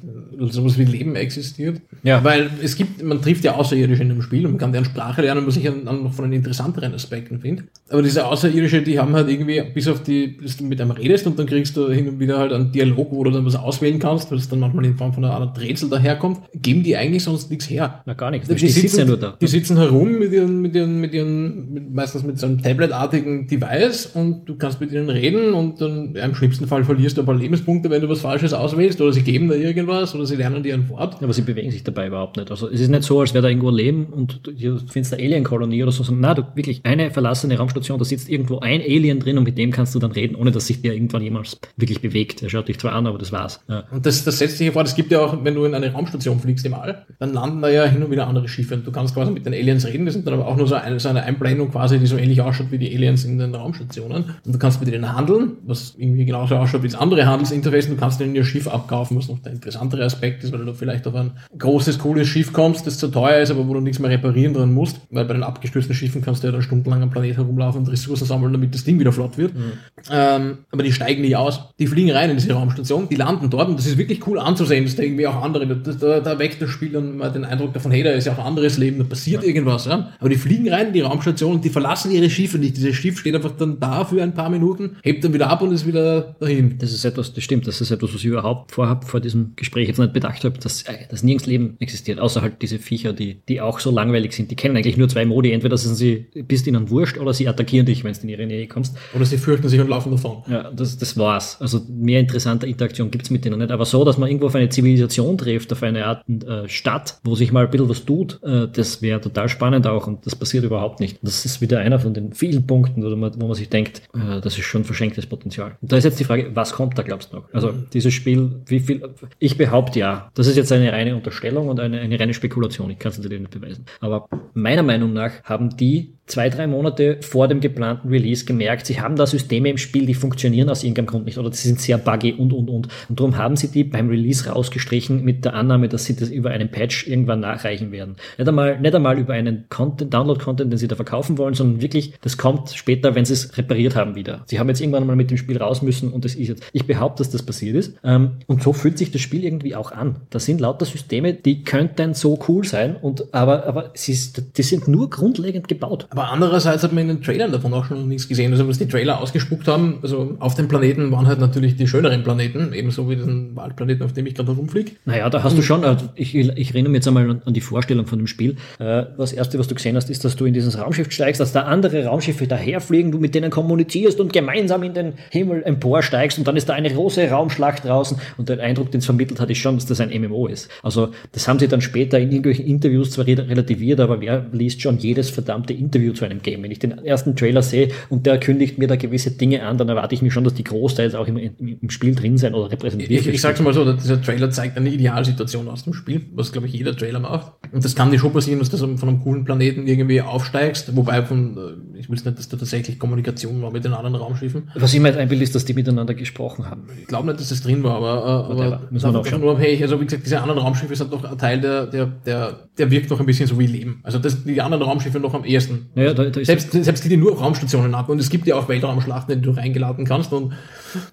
sowas wie Leben existiert. Ja. Weil es gibt, man trifft ja Außerirdische in dem Spiel und man kann deren Sprache lernen, was ich dann noch von den interessanteren Aspekten finde. Aber diese Außerirdische, die haben halt irgendwie, bis auf die, dass du mit einem redest und dann kriegst du hin und wieder halt einen Dialog, wo du dann was auswählen kannst, was dann manchmal in Form von einer Art Rätsel daherkommt, geben die eigentlich sonst nichts her. Na gar nichts. Die, die sitzen ja nur da. Die sitzen herum mit ihren, mit ihren, mit ihren, mit, meistens mit so einem Tablet-artigen Device und du kannst mit ihnen reden und dann ja, im schlimmsten Fall verlierst du ein paar Lebenspunkte, wenn du was Falsches auswählst oder sie geben da irgendwas oder sie lernen dir ein Wort. Ja, aber sie bewegen sich dabei überhaupt nicht. Also es ist nicht so, als wäre da irgendwo Leben und du findest eine Alien-Kolonie oder so, na, du wirklich eine verlassene Raumstation, da sitzt irgendwo ein Alien drin und mit dem kannst du dann reden, ohne dass sich der irgendwann jemals wirklich bewegt. Er schaut dich zwar an, aber das war's. Ja. Und das, das setzt sich ja vor, das gibt ja auch, wenn du in eine Raumstation fliegst im All, dann landen da ja hin und wieder andere Schiffe und du kannst quasi mit den Aliens reden, das sind dann aber auch nur so eine, so eine Einblendung quasi, die so ähnlich ausschaut wie die Aliens in den Raumstationen und du kannst mit denen handeln, was irgendwie genauso ausschaut wie das andere Handelsinterface du kannst denen ihr Schiff abkaufen, was noch der interessantere Aspekt ist, weil du vielleicht auf ein großes, cooles Schiff kommst, das zu teuer ist, aber wo du nichts mehr reparieren dran musst, weil bei den abgestürzten Schiffen kannst du ja dann stundenlang am Planet herumlaufen und Ressourcen sammeln, damit das Ding wieder flott wird. Mhm. Ähm, aber die steigen nicht aus. Die fliegen rein in diese Raumstation, die landen dort und das ist wirklich cool anzusehen, dass da irgendwie auch andere, da, da, da weckt das Spiel dann mal den Eindruck davon, hey, da ist ja auch ein anderes Leben, da passiert ja. irgendwas. Ja? Aber die fliegen rein in die Raumstation und die verlassen ihre Schiffe nicht. Dieses Schiff steht einfach dann da für ein paar Minuten, hebt dann wieder ab und ist wieder dahin. Das ist etwas, das stimmt, das ist etwas, was ich überhaupt vorhabe, vor diesem Gespräch jetzt nicht bedacht habe, dass, äh, dass nirgends Leben existiert, außer halt diese Viecher, die, die auch so langweilig sind. Die kennen eigentlich nur zwei Modi. Entweder sind sie, bist ihnen wurscht oder sie attackieren dich, wenn du in ihre Nähe kommst. Oder sie fürchten sich und laufen davon. Ja, das, das war's. Also mehr interessante Interaktion gibt's mit denen nicht. Aber so, dass man irgendwo auf eine Zivilisation trifft, auf eine Art äh, Stadt, wo sich mal ein bisschen was tut, äh, das wäre total spannend auch und das passiert überhaupt nicht. Das ist wieder einer von den vielen Punkten, wo man, wo man sich denkt, äh, das ist schon verschenktes Potenzial. Und da ist jetzt die Frage, was kommt da, glaubst du noch? Also dieses Spiel, wie viel, ich behaupte ja, das ist jetzt eine reine Unterstellung und eine, eine reine Spekulation, ich kann es natürlich nicht beweisen. Aber meiner Meinung nach haben die zwei, drei Monate vor dem geplanten Release gemerkt, sie haben da Systeme im Spiel, die funktionieren aus irgendeinem Grund nicht oder die sind sehr buggy und, und, und. Und darum haben sie die beim Release rausgestrichen mit der Annahme, dass sie das über einen Patch irgendwann nachreichen werden. Nicht einmal, nicht einmal über einen Content, Download-Content, den sie da verkaufen wollen, sondern wirklich, das kommt später, wenn sie es repariert haben wieder. Sie haben jetzt irgendwann mal mit dem Spiel raus müssen und das ist jetzt, ich behaupte, dass das passiert ist. Ähm, und so fühlt sich das Spiel irgendwie auch an. Das sind lauter Systeme, die könnten so cool sein und, aber, aber sie, die sind nur grundlegend gebaut. Aber andererseits hat man in den Trailern davon auch schon nichts gesehen. Also was die Trailer ausgespuckt haben, also auf den Planeten waren halt natürlich die schöneren Planeten, ebenso wie diesen Waldplaneten, auf dem ich gerade rumfliege. Naja, da hast du schon, also ich, ich erinnere mich jetzt einmal an die Vorstellung von dem Spiel. Äh, das erste, was du gesehen hast, ist, dass du in dieses Raumschiff steigst, dass da andere Raumschiffe daherfliegen, du mit denen kommunizierst und gemeinsam in den Himmel emporsteigst und dann ist da eine große Raumschlacht draußen und der Eindruck, den es vermittelt hat, ist schon, dass das ein MMO ist. Also das haben sie dann später in irgendwelchen Interviews zwar relativiert, aber wer liest schon jedes verdammte Interview zu einem Game? Wenn ich den ersten Trailer sehe und der kündigt mir da gewisse Dinge an, dann erwarte ich mir schon, dass die großteils auch im, im Spiel drin sein oder repräsentiert. Ich, ich sag's mal so, dieser Trailer zeigt eine Idealsituation aus dem Spiel, was glaube ich jeder Trailer macht. Und das kann dir schon passieren, dass du von einem coolen Planeten irgendwie aufsteigst, wobei von, äh, ich will nicht, dass da tatsächlich Kommunikation war mit den anderen Raumschiffen. Was ich mir jetzt einbilde, ist, dass die miteinander gesprochen haben. Ich glaube nicht, dass das drin war, aber, äh, aber müssen wir auch schon. Unabhängig. Also wie gesagt, diese anderen Raumschiffe sind doch ein Teil, der, der, der, der wirkt noch ein bisschen so wie Leben. Also das, die anderen Raumschiffe noch am ehesten. Ja, da, da selbst, selbst die, die nur auf Raumstationen ab. Und es gibt ja auch Weltraumschlachten, in die du reingeladen kannst. Und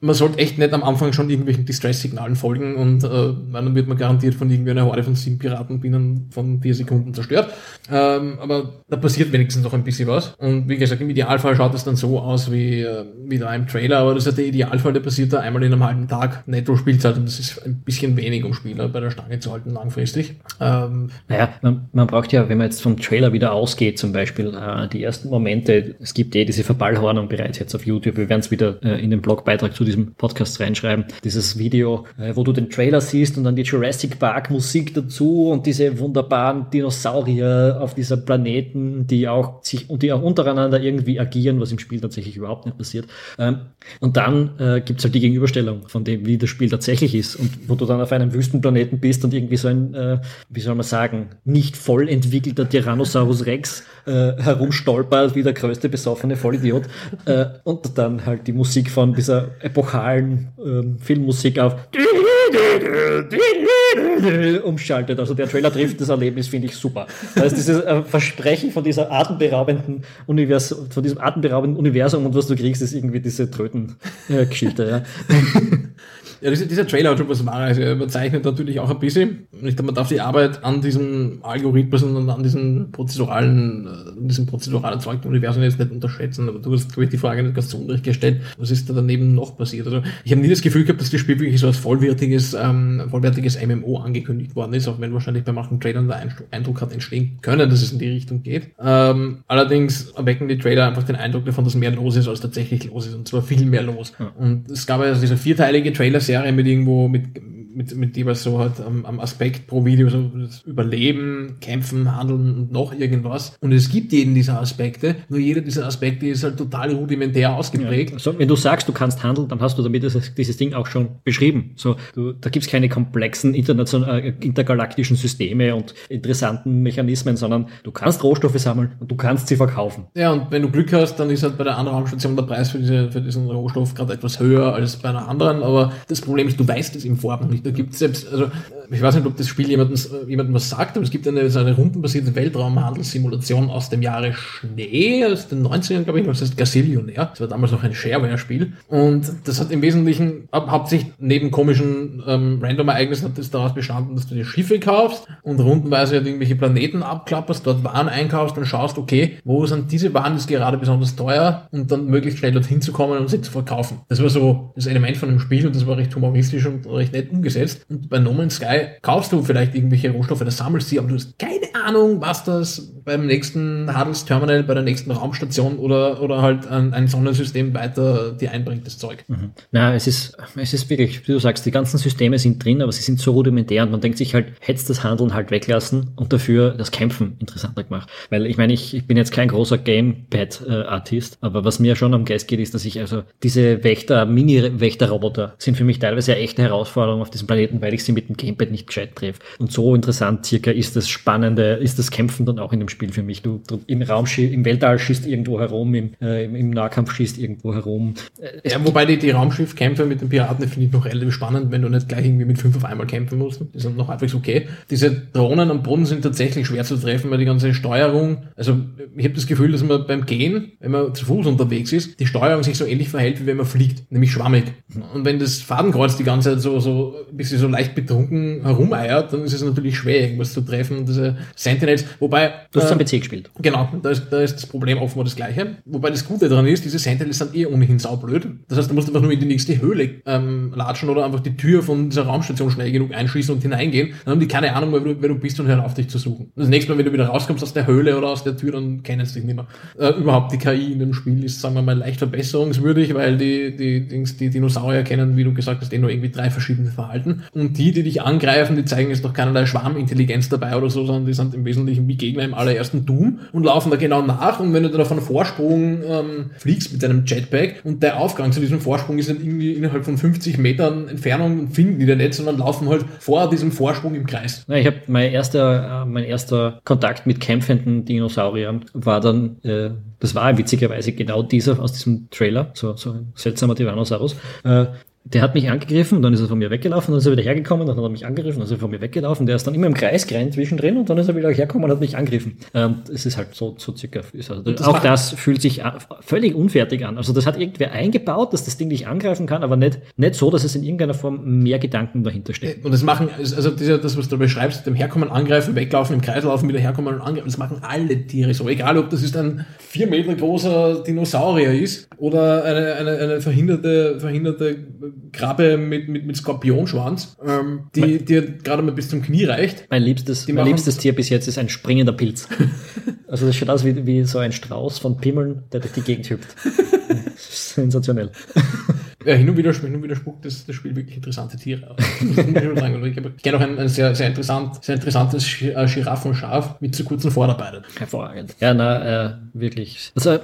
man sollte echt nicht am Anfang schon irgendwelchen Distress-Signalen folgen und äh, dann wird man garantiert von irgendeiner Horde von sieben Piraten binnen von vier Sekunden zerstört. Ähm, aber da passiert wenigstens noch ein bisschen was. Und wie gesagt, im Idealfall schaut es dann so aus wie, äh, wie da im Trailer, aber das ist ja der Idealfall, der passiert da einmal in einem halben Tag Netto-Spielzeit und das ist ein bisschen wenig, um Spieler bei der Stange zu halten langfristig. Ähm, naja, man, man braucht ja, wenn man jetzt vom Trailer wieder ausgeht, zum Beispiel äh, die ersten Momente, es gibt eh diese Verballhornung bereits jetzt auf YouTube, wir werden es wieder äh, in den Blogbeitrag zu diesem Podcast reinschreiben, dieses Video, äh, wo du den Trailer siehst und dann die Jurassic Park Musik dazu und diese wunderbaren Dinosaurier auf dieser Planeten, die auch sich und die auch untereinander irgendwie agieren, was im Spiel tatsächlich überhaupt nicht passiert. Ähm, und dann äh, gibt es halt die Gegenüberstellung von dem, wie das Spiel tatsächlich ist und wo du dann auf einem Wüstenplaneten bist und irgendwie so ein, äh, wie soll man sagen, nicht voll entwickelter Tyrannosaurus Rex äh, herumstolpert wie der größte besoffene Vollidiot äh, und dann halt die Musik von dieser epochalen äh, Filmmusik auf umschaltet. Also der Trailer trifft das Erlebnis, finde ich super. Das heißt, dieses äh, Versprechen von dieser atemberaubenden Universum, von diesem atemberaubenden Universum und was du kriegst, ist irgendwie diese Tröten-Geschichte. ja. Ja, dieser, dieser Trailer hat schon was Wahres. Er überzeichnet natürlich auch ein bisschen. Ich glaube, man darf die Arbeit an diesem Algorithmus und an diesem prozeduralen, äh, an diesem prozedural erzeugten Universum jetzt nicht unterschätzen. Aber du hast, glaube ich, die Frage nicht ganz so unrecht gestellt. Was ist da daneben noch passiert? Also, ich habe nie das Gefühl gehabt, dass das Spiel wirklich so als vollwertiges, ähm, vollwertiges MMO angekündigt worden ist, auch wenn wahrscheinlich bei manchen Trailern der Eindruck hat entstehen können, dass es in die Richtung geht. Ähm, allerdings erwecken die Trailer einfach den Eindruck davon, dass mehr los ist, als tatsächlich los ist. Und zwar viel mehr los. Ja. Und es gab ja also diese vierteilige Trailer Serie mit irgendwo mit mit, mit jeweils so halt am, am Aspekt pro Video, so das Überleben, Kämpfen, Handeln und noch irgendwas. Und es gibt jeden dieser Aspekte, nur jeder dieser Aspekte ist halt total rudimentär ausgeprägt. Ja. Also, wenn du sagst, du kannst handeln, dann hast du damit dieses, dieses Ding auch schon beschrieben. So, du, da gibt's keine komplexen international, äh, intergalaktischen Systeme und interessanten Mechanismen, sondern du kannst Rohstoffe sammeln und du kannst sie verkaufen. Ja, und wenn du Glück hast, dann ist halt bei der anderen Raumstation der Preis für, diese, für diesen Rohstoff gerade etwas höher als bei einer anderen, aber das Problem ist, du weißt es im Vorab nicht da gibt es selbst, also ich weiß nicht, ob das Spiel jemandem, jemandem was sagt, aber es gibt eine, so eine rundenbasierte Weltraumhandelssimulation aus dem Jahre Schnee, aus den 90ern, glaube ich, das heißt Gasillionär. Das war damals noch ein Shareware-Spiel. Und das hat im Wesentlichen hauptsächlich neben komischen ähm, Random-Ereignissen hat das daraus bestanden, dass du dir Schiffe kaufst und rundenweise halt irgendwelche Planeten abklapperst, dort Waren einkaufst und schaust, okay, wo sind diese Waren jetzt gerade besonders teuer und dann möglichst schnell dorthin zu kommen und sie zu verkaufen. Das war so das Element von dem Spiel und das war recht humoristisch und recht nett umgesetzt. Und bei No Man's Sky 2 kaufst du vielleicht irgendwelche Rohstoffe, das sammelst sie, aber du hast keine Ahnung, was das beim nächsten Handelsterminal, bei der nächsten Raumstation oder, oder halt ein, ein Sonnensystem weiter dir einbringt, das Zeug. Mhm. Na, es ist, es ist wirklich, wie du sagst, die ganzen Systeme sind drin, aber sie sind so rudimentär und man denkt sich halt, hättest das Handeln halt weglassen und dafür das Kämpfen interessanter gemacht. Weil ich meine, ich, ich bin jetzt kein großer Gamepad-Artist, aber was mir schon am Geist geht, ist, dass ich also diese Wächter, Mini-Wächter-Roboter sind für mich teilweise eine echte Herausforderung auf diesem Planeten, weil ich sie mit dem Gamepad nicht gescheit treffe. Und so interessant circa ist das Spannende, ist das Kämpfen dann auch in dem Spiel für mich. Du, du im Raum, im Weltall schießt irgendwo herum, im, äh, im Nahkampf schießt irgendwo herum. Äh, ja, wobei die, die Raumschiffkämpfe mit den Piraten finde ich noch relativ spannend, wenn du nicht gleich irgendwie mit fünf auf einmal kämpfen musst. Die sind noch halbwegs okay. Diese Drohnen am Boden sind tatsächlich schwer zu treffen, weil die ganze Steuerung, also ich habe das Gefühl, dass man beim Gehen, wenn man zu Fuß unterwegs ist, die Steuerung sich so ähnlich verhält, wie wenn man fliegt, nämlich schwammig. Und wenn das Fadenkreuz die ganze Zeit so, so ein bisschen so leicht betrunken herumeiert, dann ist es natürlich schwer, irgendwas zu treffen. Diese Sentinels, wobei... Du hast äh, am PC gespielt. Genau, da ist, da ist das Problem offenbar das gleiche. Wobei das Gute daran ist, diese Sentinels sind eh ohnehin saublöd. Das heißt, du musst einfach nur in die nächste Höhle ähm, latschen oder einfach die Tür von dieser Raumstation schnell genug einschließen und hineingehen. Dann haben die keine Ahnung, wer du, wer du bist und hören auf, dich zu suchen. Das nächste Mal, wenn du wieder rauskommst aus der Höhle oder aus der Tür, dann kennen sie dich nicht mehr. Äh, überhaupt die KI in dem Spiel ist, sagen wir mal, leicht verbesserungswürdig, weil die, die, die, die Dinosaurier kennen, wie du gesagt hast, eh nur irgendwie drei verschiedene Verhalten. Und die, die dich angreifen, die zeigen jetzt doch keinerlei Schwarmintelligenz dabei oder so, sondern die sind im Wesentlichen wie Gegner im allerersten Doom und laufen da genau nach. Und wenn du dann auf einen Vorsprung ähm, fliegst mit deinem Jetpack und der Aufgang zu diesem Vorsprung ist dann irgendwie innerhalb von 50 Metern Entfernung, finden die da nicht, sondern laufen halt vor diesem Vorsprung im Kreis. Ja, ich habe mein erster, äh, mein erster Kontakt mit kämpfenden Dinosauriern war dann, äh, das war witzigerweise genau dieser aus diesem Trailer, so, so ein seltsamer Tyrannosaurus. Äh, der hat mich angegriffen und dann ist er von mir weggelaufen, dann ist er wieder hergekommen, dann hat er mich angegriffen, dann ist er von mir weggelaufen, der ist dann immer im Kreis gerannt zwischendrin und dann ist er wieder hergekommen und hat mich angegriffen. Ähm, es ist halt so, so circa, also das auch das fühlt sich völlig unfertig an. Also das hat irgendwer eingebaut, dass das Ding dich angreifen kann, aber nicht, nicht so, dass es in irgendeiner Form mehr Gedanken dahinter steckt. Und das machen, also das, was du beschreibst, dem Herkommen, angreifen, weglaufen, im Kreis laufen, wieder herkommen und angreifen, das machen alle Tiere so. Egal, ob das ist ein vier Meter großer Dinosaurier ist oder eine, eine, eine verhinderte, verhinderte Krabbe mit, mit, mit Skorpionschwanz, ähm, die dir gerade mal bis zum Knie reicht. Mein liebstes, mein liebstes Tier bis jetzt ist ein springender Pilz. also das schaut aus wie, wie so ein Strauß von Pimmeln, der durch die Gegend hüpft. Sensationell. Ja, hin und wieder, hin und wieder spuckt das, das Spiel wirklich interessante Tiere aus. ich kenne auch ein, ein, sehr, sehr, interessant, sehr interessantes äh, Giraffenschaf mit zu kurzen Vorderbeinen. Hervorragend. Ja, na, äh, wirklich. Also äh,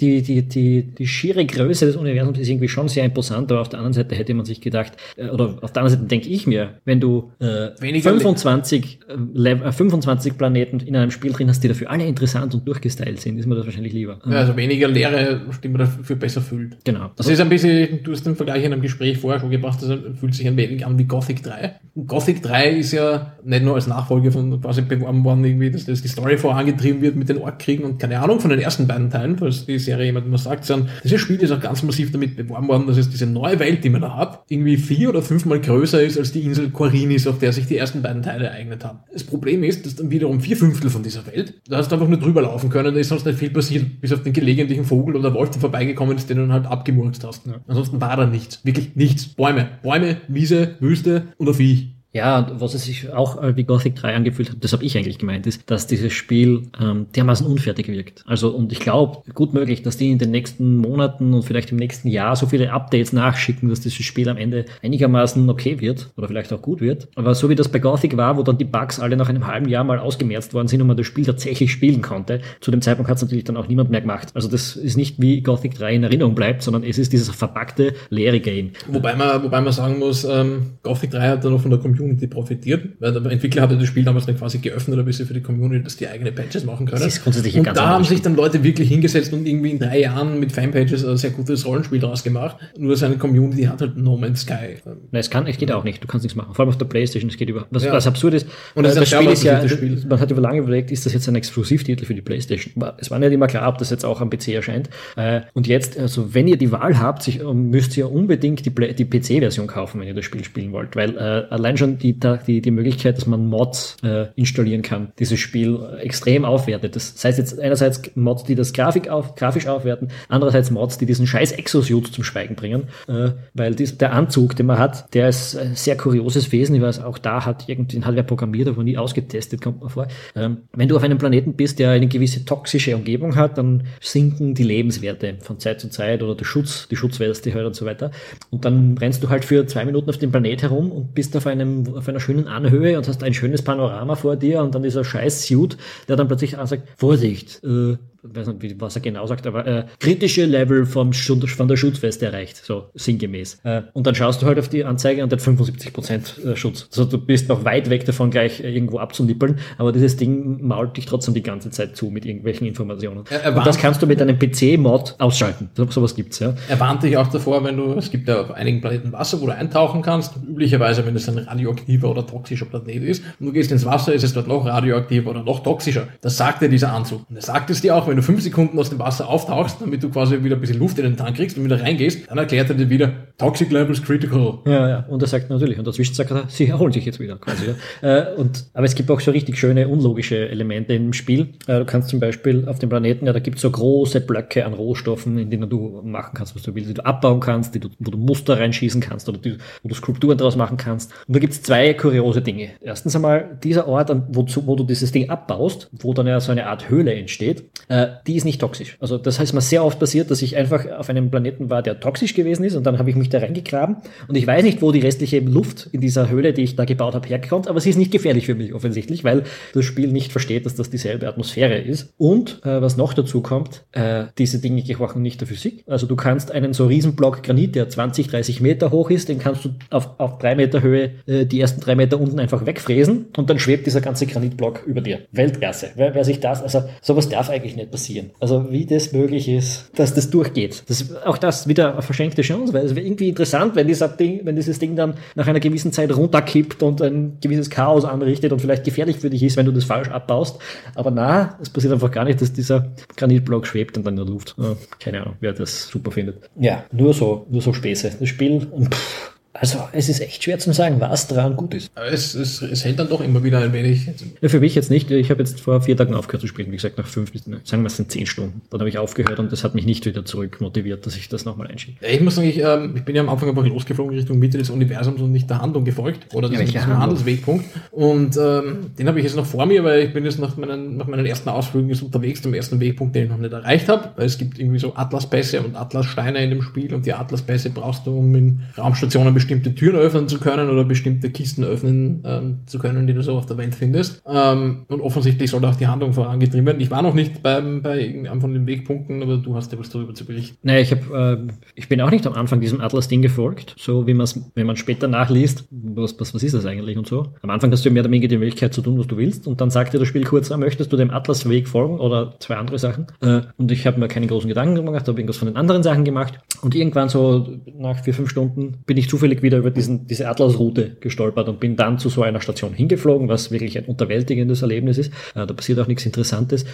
die, die, die, die schiere Größe des Universums ist irgendwie schon sehr imposant, aber auf der anderen Seite hätte man sich gedacht, äh, oder auf der anderen Seite denke ich mir, wenn du äh, 25, äh, 25 Planeten in einem Spiel drin hast, die dafür alle interessant und durchgestylt sind, ist mir das wahrscheinlich lieber. Ja, also weniger Leere, die man dafür besser fühlt. Genau. Das ist ein bisschen du hast den Vergleich in einem Gespräch vorher schon gebracht, das fühlt sich ein wenig an wie Gothic 3. Und Gothic 3 ist ja nicht nur als Nachfolger von quasi beworben worden, irgendwie, dass, dass die Story vorangetrieben wird mit den Orkkriegen und keine Ahnung von den ersten beiden Teilen, falls die Serie jemand immer sagt, sondern dieses Spiel ist auch ganz massiv damit beworben worden, dass es diese neue Welt, die man da hat, irgendwie vier oder fünfmal größer ist als die Insel Korinis, auf der sich die ersten beiden Teile ereignet haben. Das Problem ist, dass dann wiederum vier Fünftel von dieser Welt, da hast du einfach nur drüber laufen können, da ist sonst nicht viel passiert, bis auf den gelegentlichen Vogel oder Wolf, der vorbeigekommen ist, den du dann halt abgemurkst hast. Ja. Ansonsten war da nichts wirklich nichts. Bäume, Bäume, Wiese, Wüste und ein Viech. Ja, was es sich auch äh, wie Gothic 3 angefühlt hat, das habe ich eigentlich gemeint, ist, dass dieses Spiel ähm, dermaßen unfertig wirkt. Also, und ich glaube, gut möglich, dass die in den nächsten Monaten und vielleicht im nächsten Jahr so viele Updates nachschicken, dass dieses Spiel am Ende einigermaßen okay wird oder vielleicht auch gut wird. Aber so wie das bei Gothic war, wo dann die Bugs alle nach einem halben Jahr mal ausgemerzt worden sind und man das Spiel tatsächlich spielen konnte, zu dem Zeitpunkt hat es natürlich dann auch niemand mehr gemacht. Also das ist nicht wie Gothic 3 in Erinnerung bleibt, sondern es ist dieses verpackte, leere Game. Wobei man, wobei man sagen muss, ähm, Gothic 3 hat dann noch von der Community Community profitiert, weil der Entwickler hatte das Spiel damals dann quasi geöffnet ein bisschen für die Community, dass die eigene Patches machen können. Das ist grundsätzlich und da haben sich dann Leute wirklich hingesetzt und irgendwie in drei Jahren mit Fanpages ein sehr gutes Rollenspiel draus gemacht. Nur seine Community hat halt No Man's Sky. Nein, es kann, es geht auch nicht. Du kannst nichts machen. Vor allem auf der Playstation, es geht über. Was, ja. was absurd ist, und das, äh, das Spiel ist ja, Spiel. man hat über lange überlegt, ist das jetzt ein Exklusivtitel für die Playstation? Es war nicht immer klar, ob das jetzt auch am PC erscheint. Äh, und jetzt, also wenn ihr die Wahl habt, müsst ihr unbedingt die, die PC-Version kaufen, wenn ihr das Spiel spielen wollt, weil äh, allein schon schon die, die, die Möglichkeit, dass man Mods äh, installieren kann, dieses Spiel extrem aufwertet. Das heißt jetzt einerseits Mods, die das Grafik auf, grafisch aufwerten, andererseits Mods, die diesen scheiß Exosuit zum Schweigen bringen, äh, weil dies, der Anzug, den man hat, der ist ein sehr kurioses Wesen. Ich weiß, auch da hat irgendwie, hat wer programmiert, aber nie ausgetestet, kommt man vor. Ähm, wenn du auf einem Planeten bist, der eine gewisse toxische Umgebung hat, dann sinken die Lebenswerte von Zeit zu Zeit oder der Schutz, die Schutzweste halt und so weiter. Und dann rennst du halt für zwei Minuten auf dem Planet herum und bist auf einem, auf einer schönen Anhöhe und hast ein schönes Panorama vor dir und dann dieser scheiß Suit, der dann plötzlich sagt, Vorsicht, äh, weiß nicht, was er genau sagt, aber äh, kritische Level vom von der Schutzweste erreicht, so sinngemäß. Äh, und dann schaust du halt auf die Anzeige und hat 75% äh, Schutz. Also du bist noch weit weg davon, gleich äh, irgendwo abzunippeln, aber dieses Ding mault dich trotzdem die ganze Zeit zu mit irgendwelchen Informationen. Er, und das kannst du mit einem PC-Mod ausschalten. So, sowas gibt's, ja. Er warnt dich auch davor, wenn du, es gibt ja auf einigen Planeten Wasser, wo du eintauchen kannst. Üblicherweise, wenn es ein radioaktiver oder toxischer Planet ist und du gehst ins Wasser, ist es dort noch radioaktiver oder noch toxischer. Das sagt dir dieser Anzug. Und er sagt es dir auch, wenn du fünf Sekunden aus dem Wasser auftauchst, damit du quasi wieder ein bisschen Luft in den Tank kriegst und wieder reingehst, dann erklärt er dir wieder, Toxic Levels critical. Ja, ja. Und er sagt natürlich, und dazwischen sagt er, sie erholen sich jetzt wieder quasi. Ja. Äh, und, aber es gibt auch so richtig schöne, unlogische Elemente im Spiel. Äh, du kannst zum Beispiel auf dem Planeten, ja, da gibt es so große Blöcke an Rohstoffen, in denen du machen kannst, was du willst, die du abbauen kannst, die du, wo du Muster reinschießen kannst oder die, wo du Skulpturen daraus machen kannst. Und da gibt es zwei kuriose Dinge. Erstens einmal, dieser Ort, wo, wo du dieses Ding abbaust, wo dann ja so eine Art Höhle entsteht, äh, die ist nicht toxisch. Also das heißt, mir sehr oft passiert, dass ich einfach auf einem Planeten war, der toxisch gewesen ist und dann habe ich mich da reingegraben und ich weiß nicht, wo die restliche Luft in dieser Höhle, die ich da gebaut habe, herkommt, aber sie ist nicht gefährlich für mich offensichtlich, weil das Spiel nicht versteht, dass das dieselbe Atmosphäre ist. Und äh, was noch dazu kommt, äh, diese Dinge gehorchen nicht der Physik. Also du kannst einen so Riesenblock Granit, der 20, 30 Meter hoch ist, den kannst du auf, auf drei Meter Höhe äh, die ersten drei Meter unten einfach wegfräsen und dann schwebt dieser ganze Granitblock über dir. Weltklasse. Wer, wer sich das, also sowas darf eigentlich nicht passieren. Also wie das möglich ist, dass das durchgeht. Das, auch das wieder eine verschenkte Chance, weil es wäre irgendwie interessant, wenn, dieser Ding, wenn dieses Ding dann nach einer gewissen Zeit runterkippt und ein gewisses Chaos anrichtet und vielleicht gefährlich für dich ist, wenn du das falsch abbaust. Aber na, es passiert einfach gar nicht, dass dieser Granitblock schwebt und dann in der Luft. Keine Ahnung, wer das super findet. Ja, nur so, nur so Späße. Das Spiel, pff, also es ist echt schwer zu sagen, was daran gut ist. Aber es, es, es hält dann doch immer wieder ein wenig. Ja, für mich jetzt nicht. Ich habe jetzt vor vier Tagen aufgehört zu spielen. Wie gesagt, nach fünf, sagen wir es sind zehn Stunden. Dann habe ich aufgehört und das hat mich nicht wieder zurück motiviert, dass ich das nochmal einschiebe. Ja, ich muss sagen, ich, ähm, ich bin ja am Anfang einfach losgeflogen Richtung Mitte des Universums und nicht der Handlung gefolgt. Oder ja, diesem Handelswegpunkt. Und ähm, den habe ich jetzt noch vor mir, weil ich bin jetzt nach meinen, nach meinen ersten Ausflügen jetzt unterwegs zum ersten Wegpunkt, den ich noch nicht erreicht habe. Weil es gibt irgendwie so Atlaspässe und Atlassteine in dem Spiel und die Atlaspässe brauchst du, um in Raumstationen bestimmte Türen öffnen zu können oder bestimmte Kisten öffnen ähm, zu können, die du so auf der Welt findest. Ähm, und offensichtlich soll auch die Handlung vorangetrieben werden. Ich war noch nicht beim, bei einem von den Wegpunkten, aber du hast ja was darüber zu berichten. Naja, ich, hab, äh, ich bin auch nicht am Anfang diesem Atlas-Ding gefolgt, so wie man es, wenn man später nachliest, was, was, was ist das eigentlich und so. Am Anfang hast du mehr oder weniger die Möglichkeit zu tun, was du willst und dann sagt dir das Spiel kurz, ah, möchtest du dem Atlas-Weg folgen oder zwei andere Sachen. Äh, und ich habe mir keine großen Gedanken gemacht, habe irgendwas von den anderen Sachen gemacht und irgendwann so nach vier, fünf Stunden bin ich zufällig wieder über diesen diese Atlas-Route gestolpert und bin dann zu so einer Station hingeflogen, was wirklich ein unterwältigendes Erlebnis ist. Äh, da passiert auch nichts Interessantes.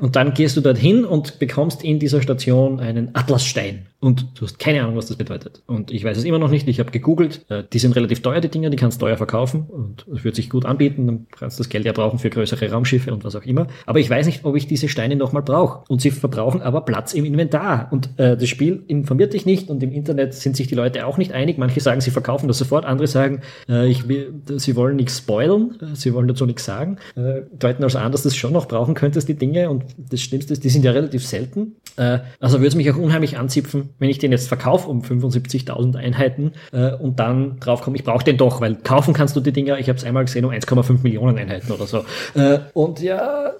Und dann gehst du dorthin und bekommst in dieser Station einen Atlasstein. Und du hast keine Ahnung, was das bedeutet. Und ich weiß es immer noch nicht. Ich habe gegoogelt. Äh, die sind relativ teuer, die Dinger. Die kannst du teuer verkaufen. Und es wird sich gut anbieten. Dann kannst du das Geld ja brauchen für größere Raumschiffe und was auch immer. Aber ich weiß nicht, ob ich diese Steine nochmal brauche. Und sie verbrauchen aber Platz im Inventar. Und äh, das Spiel informiert dich nicht. Und im Internet sind sich die Leute auch nicht einig. Manche sagen, sie verkaufen das sofort. Andere sagen, äh, ich will, sie wollen nichts spoilern. Äh, sie wollen dazu nichts sagen. Äh, deuten also an, dass du das schon noch brauchen könntest, die Dinge. Und das Schlimmste ist, die sind ja relativ selten. Äh, also würde es mich auch unheimlich anzipfen, wenn ich den jetzt verkaufe um 75.000 Einheiten äh, und dann draufkomme, ich brauche den doch, weil kaufen kannst du die Dinger, ich habe es einmal gesehen, um 1,5 Millionen Einheiten oder so. Äh, und ja,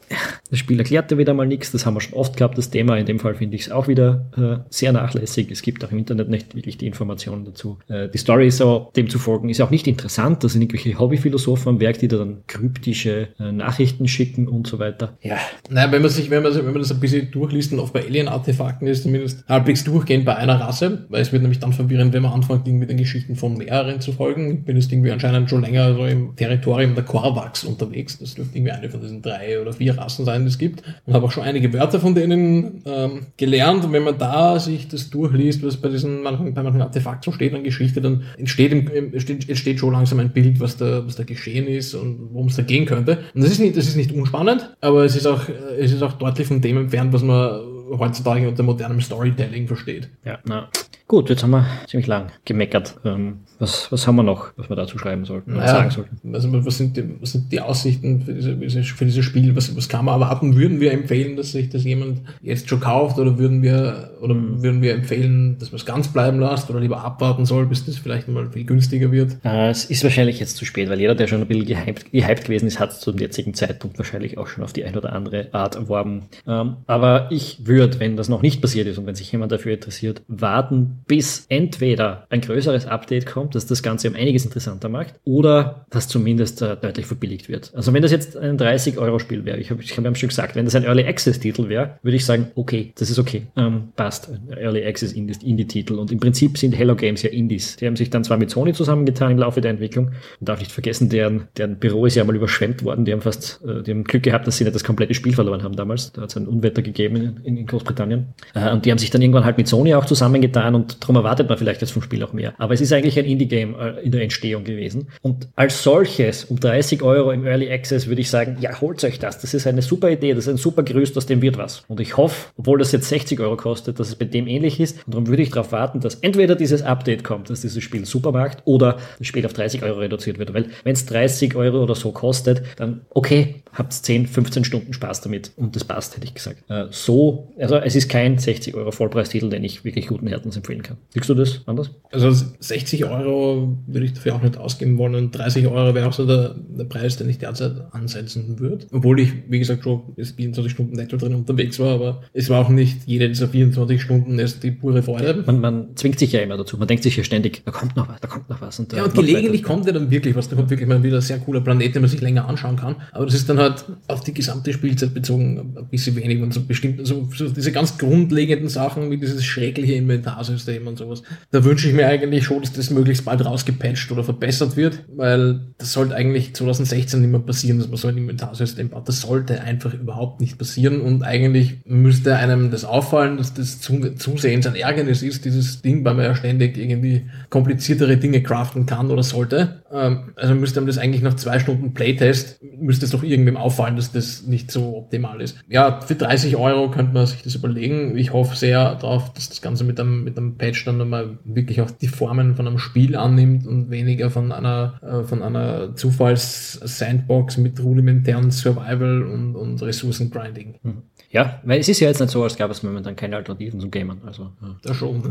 das Spiel erklärte wieder mal nichts, das haben wir schon oft gehabt, das Thema. In dem Fall finde ich es auch wieder äh, sehr nachlässig. Es gibt auch im Internet nicht wirklich die Informationen dazu. Äh, die Story so dem zu folgen ist auch nicht interessant. Das sind irgendwelche Hobbyphilosophen am Werk, die da dann kryptische äh, Nachrichten schicken und so weiter. Ja. Naja, wenn man sich, wenn man, wenn man das ein bisschen durchliest und auch bei Alien-Artefakten ist, zumindest halbwegs durchgehend Problem bei einer Rasse, weil es wird nämlich dann verwirrend, wenn man anfängt, mit den Geschichten von mehreren zu folgen. Ich bin jetzt irgendwie anscheinend schon länger so im Territorium der Korvax unterwegs. Das dürfte irgendwie eine von diesen drei oder vier Rassen sein, die es gibt. Und habe auch schon einige Wörter von denen ähm, gelernt. Und wenn man da sich das durchliest, was bei diesen manchen, bei manchen Artefakten steht an Geschichte, dann entsteht, im, entsteht, entsteht schon langsam ein Bild, was da, was da geschehen ist und worum es da gehen könnte. Und das ist nicht, das ist nicht unspannend, aber es ist auch, es ist auch deutlich von dem entfernt, was man heutzutage unter modernem Storytelling versteht. Ja, na. Gut, jetzt haben wir ziemlich lang gemeckert. Ähm, was, was haben wir noch, was wir dazu schreiben sollten naja, sagen sollten? Also was sind die, was sind die Aussichten für, diese, für dieses Spiel? Was, was kann man erwarten? Würden wir empfehlen, dass sich das jemand jetzt schon kauft oder würden wir oder mhm. würden wir empfehlen, dass man es ganz bleiben lässt oder lieber abwarten soll, bis das vielleicht mal viel günstiger wird? Äh, es ist wahrscheinlich jetzt zu spät, weil jeder, der schon ein bisschen gehypt, gehypt gewesen ist, hat es zum jetzigen Zeitpunkt wahrscheinlich auch schon auf die eine oder andere Art erworben. Ähm, aber ich würde, wenn das noch nicht passiert ist und wenn sich jemand dafür interessiert, warten, bis entweder ein größeres Update kommt, das das Ganze um einiges interessanter macht, oder dass zumindest äh, deutlich verbilligt wird. Also wenn das jetzt ein 30-Euro-Spiel wäre, ich habe ich hab ja schon gesagt, wenn das ein Early Access-Titel wäre, würde ich sagen, okay, das ist okay, ähm, passt. Early Access Indie-Titel. Und im Prinzip sind Hello Games ja Indies. Die haben sich dann zwar mit Sony zusammengetan im Laufe der Entwicklung. Man darf nicht vergessen, deren, deren Büro ist ja mal überschwemmt worden. Die haben fast, äh, die haben Glück gehabt, dass sie nicht das komplette Spiel verloren haben damals. Da hat es ein Unwetter gegeben in, in Großbritannien. Äh, und die haben sich dann irgendwann halt mit Sony auch zusammengetan und darum erwartet man vielleicht jetzt vom Spiel auch mehr. Aber es ist eigentlich ein Indie-Game äh, in der Entstehung gewesen. Und als solches, um 30 Euro im Early Access, würde ich sagen, ja, holt euch das. Das ist eine super Idee, das ist ein super Gerüst, aus dem wird was. Und ich hoffe, obwohl das jetzt 60 Euro kostet, dass es bei dem ähnlich ist. Und darum würde ich darauf warten, dass entweder dieses Update kommt, dass dieses Spiel super macht, oder das Spiel auf 30 Euro reduziert wird. Weil wenn es 30 Euro oder so kostet, dann okay, habt 10, 15 Stunden Spaß damit. Und das passt, hätte ich gesagt. Äh, so, also es ist kein 60 Euro Vollpreistitel, den ich wirklich guten Herzens empfehlen kann. Siehst du das anders? Also 60 Euro würde ich dafür auch nicht ausgeben wollen und 30 Euro wäre auch so der, der Preis, den ich derzeit ansetzen würde. Obwohl ich, wie gesagt, schon 24 Stunden netto drin unterwegs war, aber es war auch nicht jede dieser 24 Stunden ist die pure Freude. Man, man zwingt sich ja immer dazu. Man denkt sich ja ständig, da kommt noch was, da kommt noch was. Und ja, und gelegentlich kommt ja dann wirklich was. Da kommt wirklich mal wieder ein sehr cooler Planet, den man sich länger anschauen kann. Aber das ist dann halt auf die gesamte Spielzeit bezogen ein bisschen wenig und so bestimmt, so, so diese ganz grundlegenden Sachen wie dieses schreckliche Inventarsystem und sowas. Da wünsche ich mir eigentlich schon, dass das möglichst bald rausgepatcht oder verbessert wird, weil das sollte eigentlich 2016 nicht mehr passieren, dass man so ein Inventarsystem baut. Das sollte einfach überhaupt nicht passieren und eigentlich müsste einem das auffallen, dass das zusehends ein Ärgernis ist, dieses Ding, weil man ja ständig irgendwie kompliziertere Dinge craften kann oder sollte. Ähm, also müsste einem das eigentlich nach zwei Stunden Playtest, müsste es doch irgendwem auffallen, dass das nicht so optimal ist. Ja, für 30 Euro könnte man sich das überlegen. Ich hoffe sehr darauf, dass das Ganze mit einem, mit einem Patch dann nochmal wirklich auch die Formen von einem Spiel annimmt und weniger von einer, äh, von einer Zufalls-Sandbox mit rudimentären Survival und, und Ressourcengrinding. Mhm. Ja, weil es ist ja jetzt nicht so, als gab es momentan keine Alternativen zum Gamern. Also, ja. Das schon.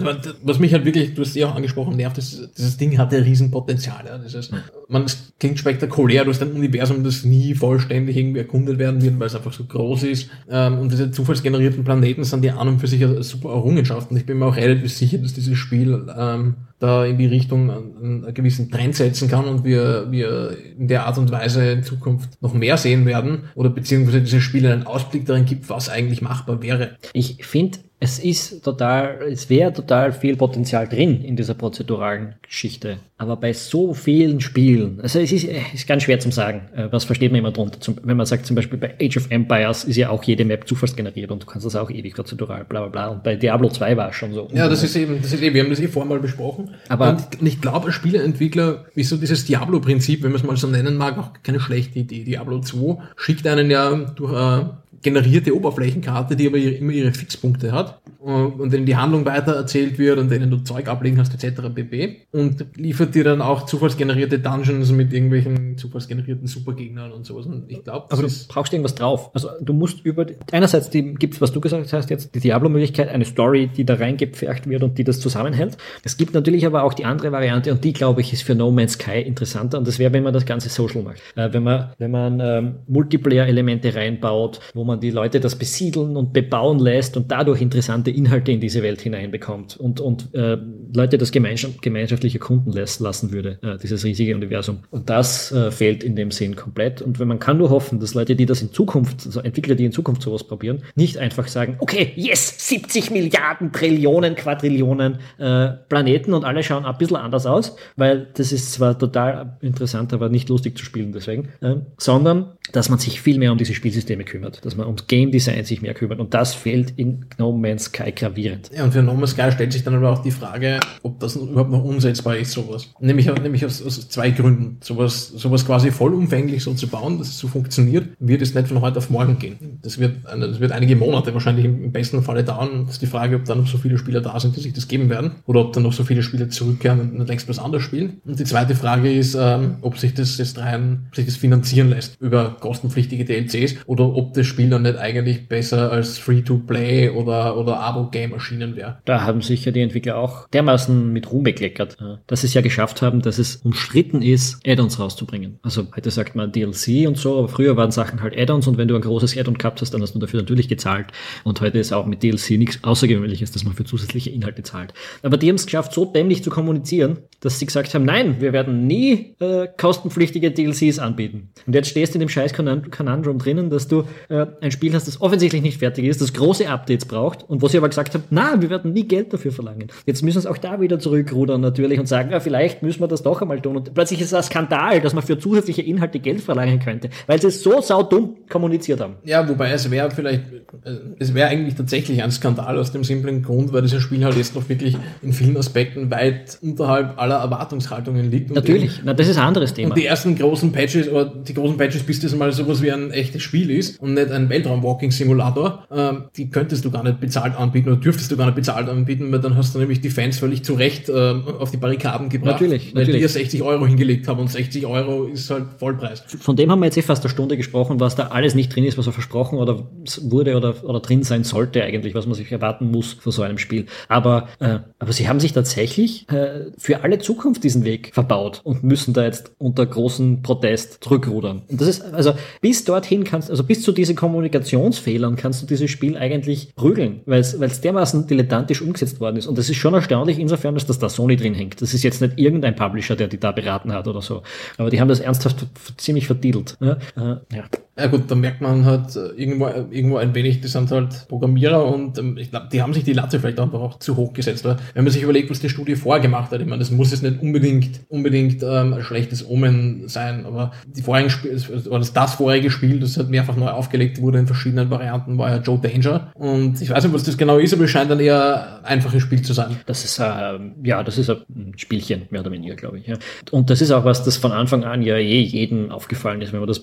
Was mich halt wirklich, du hast ja auch angesprochen, nervt, ist, dieses Ding hat ja Riesenpotenzial. Ja. Heißt, man, es klingt spektakulär, du hast ein Universum, das nie vollständig irgendwie erkundet werden wird, weil es einfach so groß ist. Ähm, und diese zufallsgenerierten Planeten sind ja an und für sich eine super Errungenschaft. Und ich bin mir auch relativ sicher, dass dieses Spiel ähm, da in die Richtung einen, einen gewissen Trend setzen kann und wir, wir in der Art und Weise in Zukunft noch mehr sehen werden oder beziehungsweise dieses Spiel einen Ausblick darin gibt, was eigentlich machbar wäre. Ich finde, es ist total, es wäre total viel Potenzial drin in dieser prozeduralen Geschichte. Aber bei so vielen Spielen, also es ist, ist ganz schwer zu sagen, äh, was versteht man immer drunter. wenn man sagt zum Beispiel bei Age of Empires ist ja auch jede Map zufallsgeneriert und du kannst das auch ewig prozedural, bla bla bla. Und bei Diablo 2 war es schon so. Ja, das ist eben, das ist eben, wir haben das eh vorher mal besprochen. Aber und ich glaube, Spieleentwickler ist so dieses Diablo-Prinzip, wenn man es mal so nennen mag, auch keine schlechte Idee. Diablo 2 schickt einen ja durch äh, generierte Oberflächenkarte, die aber immer ihre Fixpunkte hat und denen die Handlung weiter erzählt wird und denen du Zeug ablegen kannst etc. pp. Und liefert dir dann auch zufallsgenerierte Dungeons mit irgendwelchen zufallsgenerierten Supergegnern und sowas. Und ich glaube, aber du brauchst irgendwas drauf. Also du musst über einerseits die gibt's, was du gesagt hast jetzt, die Diablo-Möglichkeit, eine Story, die da reingepfercht wird und die das zusammenhält. Es gibt natürlich aber auch die andere Variante und die glaube ich ist für No Man's Sky interessanter und das wäre, wenn man das Ganze social macht. Äh, wenn man wenn man ähm, Multiplayer-Elemente reinbaut, wo man die Leute das besiedeln und bebauen lässt und dadurch interessante Inhalte in diese Welt hineinbekommt und, und äh, Leute das gemeinschaft, gemeinschaftlich erkunden lässt, lassen würde, äh, dieses riesige Universum. Und das äh, fehlt in dem Sinn komplett. Und wenn man kann nur hoffen, dass Leute, die das in Zukunft, also Entwickler, die in Zukunft sowas probieren, nicht einfach sagen, okay, yes, 70 Milliarden, Trillionen, Quadrillionen äh, Planeten und alle schauen ein bisschen anders aus, weil das ist zwar total interessant, aber nicht lustig zu spielen deswegen, äh, sondern dass man sich viel mehr um diese Spielsysteme kümmert, dass man ums Game Design sich mehr kümmert und das fehlt in No Man's Sky gravierend. Ja, und für No Man's Sky stellt sich dann aber auch die Frage, ob das überhaupt noch umsetzbar ist, sowas. Nämlich, nämlich aus, aus zwei Gründen. Sowas, sowas quasi vollumfänglich so zu bauen, dass es so funktioniert, wird es nicht von heute auf morgen gehen. Das wird, das wird einige Monate wahrscheinlich im besten Falle dauern. Das ist die Frage, ob dann noch so viele Spieler da sind, die sich das geben werden, oder ob dann noch so viele Spieler zurückkehren und längst was anderes spielen. Und die zweite Frage ist, ähm, ob sich das jetzt rein, sich das finanzieren lässt über kostenpflichtige DLCs oder ob das Spiel dann nicht eigentlich besser als Free-to-Play oder, oder Abo-Game erschienen wäre. Da haben sicher die Entwickler auch dermaßen mit Ruhm bekleckert, dass sie es ja geschafft haben, dass es umstritten ist, Add-ons rauszubringen. Also heute sagt man DLC und so, aber früher waren Sachen halt Add-ons und wenn du ein großes Add-on gehabt hast, dann hast du dafür natürlich gezahlt. Und heute ist auch mit DLC nichts Außergewöhnliches, dass man für zusätzliche Inhalte zahlt. Aber die haben es geschafft, so dämlich zu kommunizieren, dass sie gesagt haben, nein, wir werden nie äh, kostenpflichtige DLCs anbieten. Und jetzt stehst du in dem scheiß Conundrum drinnen, dass du äh, ein Spiel hast, das offensichtlich nicht fertig ist, das große Updates braucht und wo sie aber gesagt haben, na, wir werden nie Geld dafür verlangen. Jetzt müssen sie auch da wieder zurückrudern natürlich und sagen, ja, vielleicht müssen wir das doch einmal tun. Und plötzlich ist es ein Skandal, dass man für zusätzliche Inhalte Geld verlangen könnte, weil sie es so saudumm kommuniziert haben. Ja, wobei es wäre vielleicht, äh, es wäre eigentlich tatsächlich ein Skandal aus dem simplen Grund, weil dieses Spiel halt jetzt noch wirklich in vielen Aspekten weit unterhalb aller Erwartungshaltungen liegt. Natürlich, na, das ist ein anderes Thema. Und die ersten großen Patches, oder die großen Patches, bis das mal sowas wie ein echtes Spiel ist und nicht ein Weltraum-Walking-Simulator, ähm, die könntest du gar nicht bezahlt anbieten oder dürftest du gar nicht bezahlt anbieten, weil dann hast du nämlich die Fans völlig zu Recht ähm, auf die Barrikaden gebracht. Natürlich, weil natürlich. die ja 60 Euro hingelegt haben und 60 Euro ist halt Vollpreis. Von dem haben wir jetzt eh fast eine Stunde gesprochen, was da alles nicht drin ist, was er versprochen oder wurde oder, oder drin sein sollte eigentlich, was man sich erwarten muss von so einem Spiel. Aber, äh, aber sie haben sich tatsächlich äh, für alle Zukunft diesen Weg verbaut und müssen da jetzt unter großen Protest zurückrudern. Und das ist, also bis dorthin kannst, also bis zu diesen Kommunikationsfehlern kannst du dieses Spiel eigentlich prügeln, weil es dermaßen dilettantisch umgesetzt worden ist. Und das ist schon erstaunlich insofern, dass das da Sony drin hängt. Das ist jetzt nicht irgendein Publisher, der die da beraten hat oder so. Aber die haben das ernsthaft ziemlich verdiedelt. Ja, äh, ja. Ja gut, da merkt man halt äh, irgendwo, irgendwo ein wenig, die sind halt Programmierer und ähm, ich glaube, die haben sich die Latte vielleicht einfach auch zu hoch gesetzt. Weil wenn man sich überlegt, was die Studie vorgemacht hat, ich meine, das muss jetzt nicht unbedingt, unbedingt ähm, ein schlechtes Omen sein, aber die vorigen Spiele, oder das, das vorherige Spiel, das hat mehrfach neu aufgelegt wurde in verschiedenen Varianten, war ja Joe Danger. Und ich weiß nicht, was das genau ist, aber es scheint ein eher einfaches Spiel zu sein. Das ist, äh, ja, das ist ein Spielchen, mehr oder weniger, glaube ich. Ja. Und das ist auch was, das von Anfang an ja eh jedem aufgefallen ist, wenn man das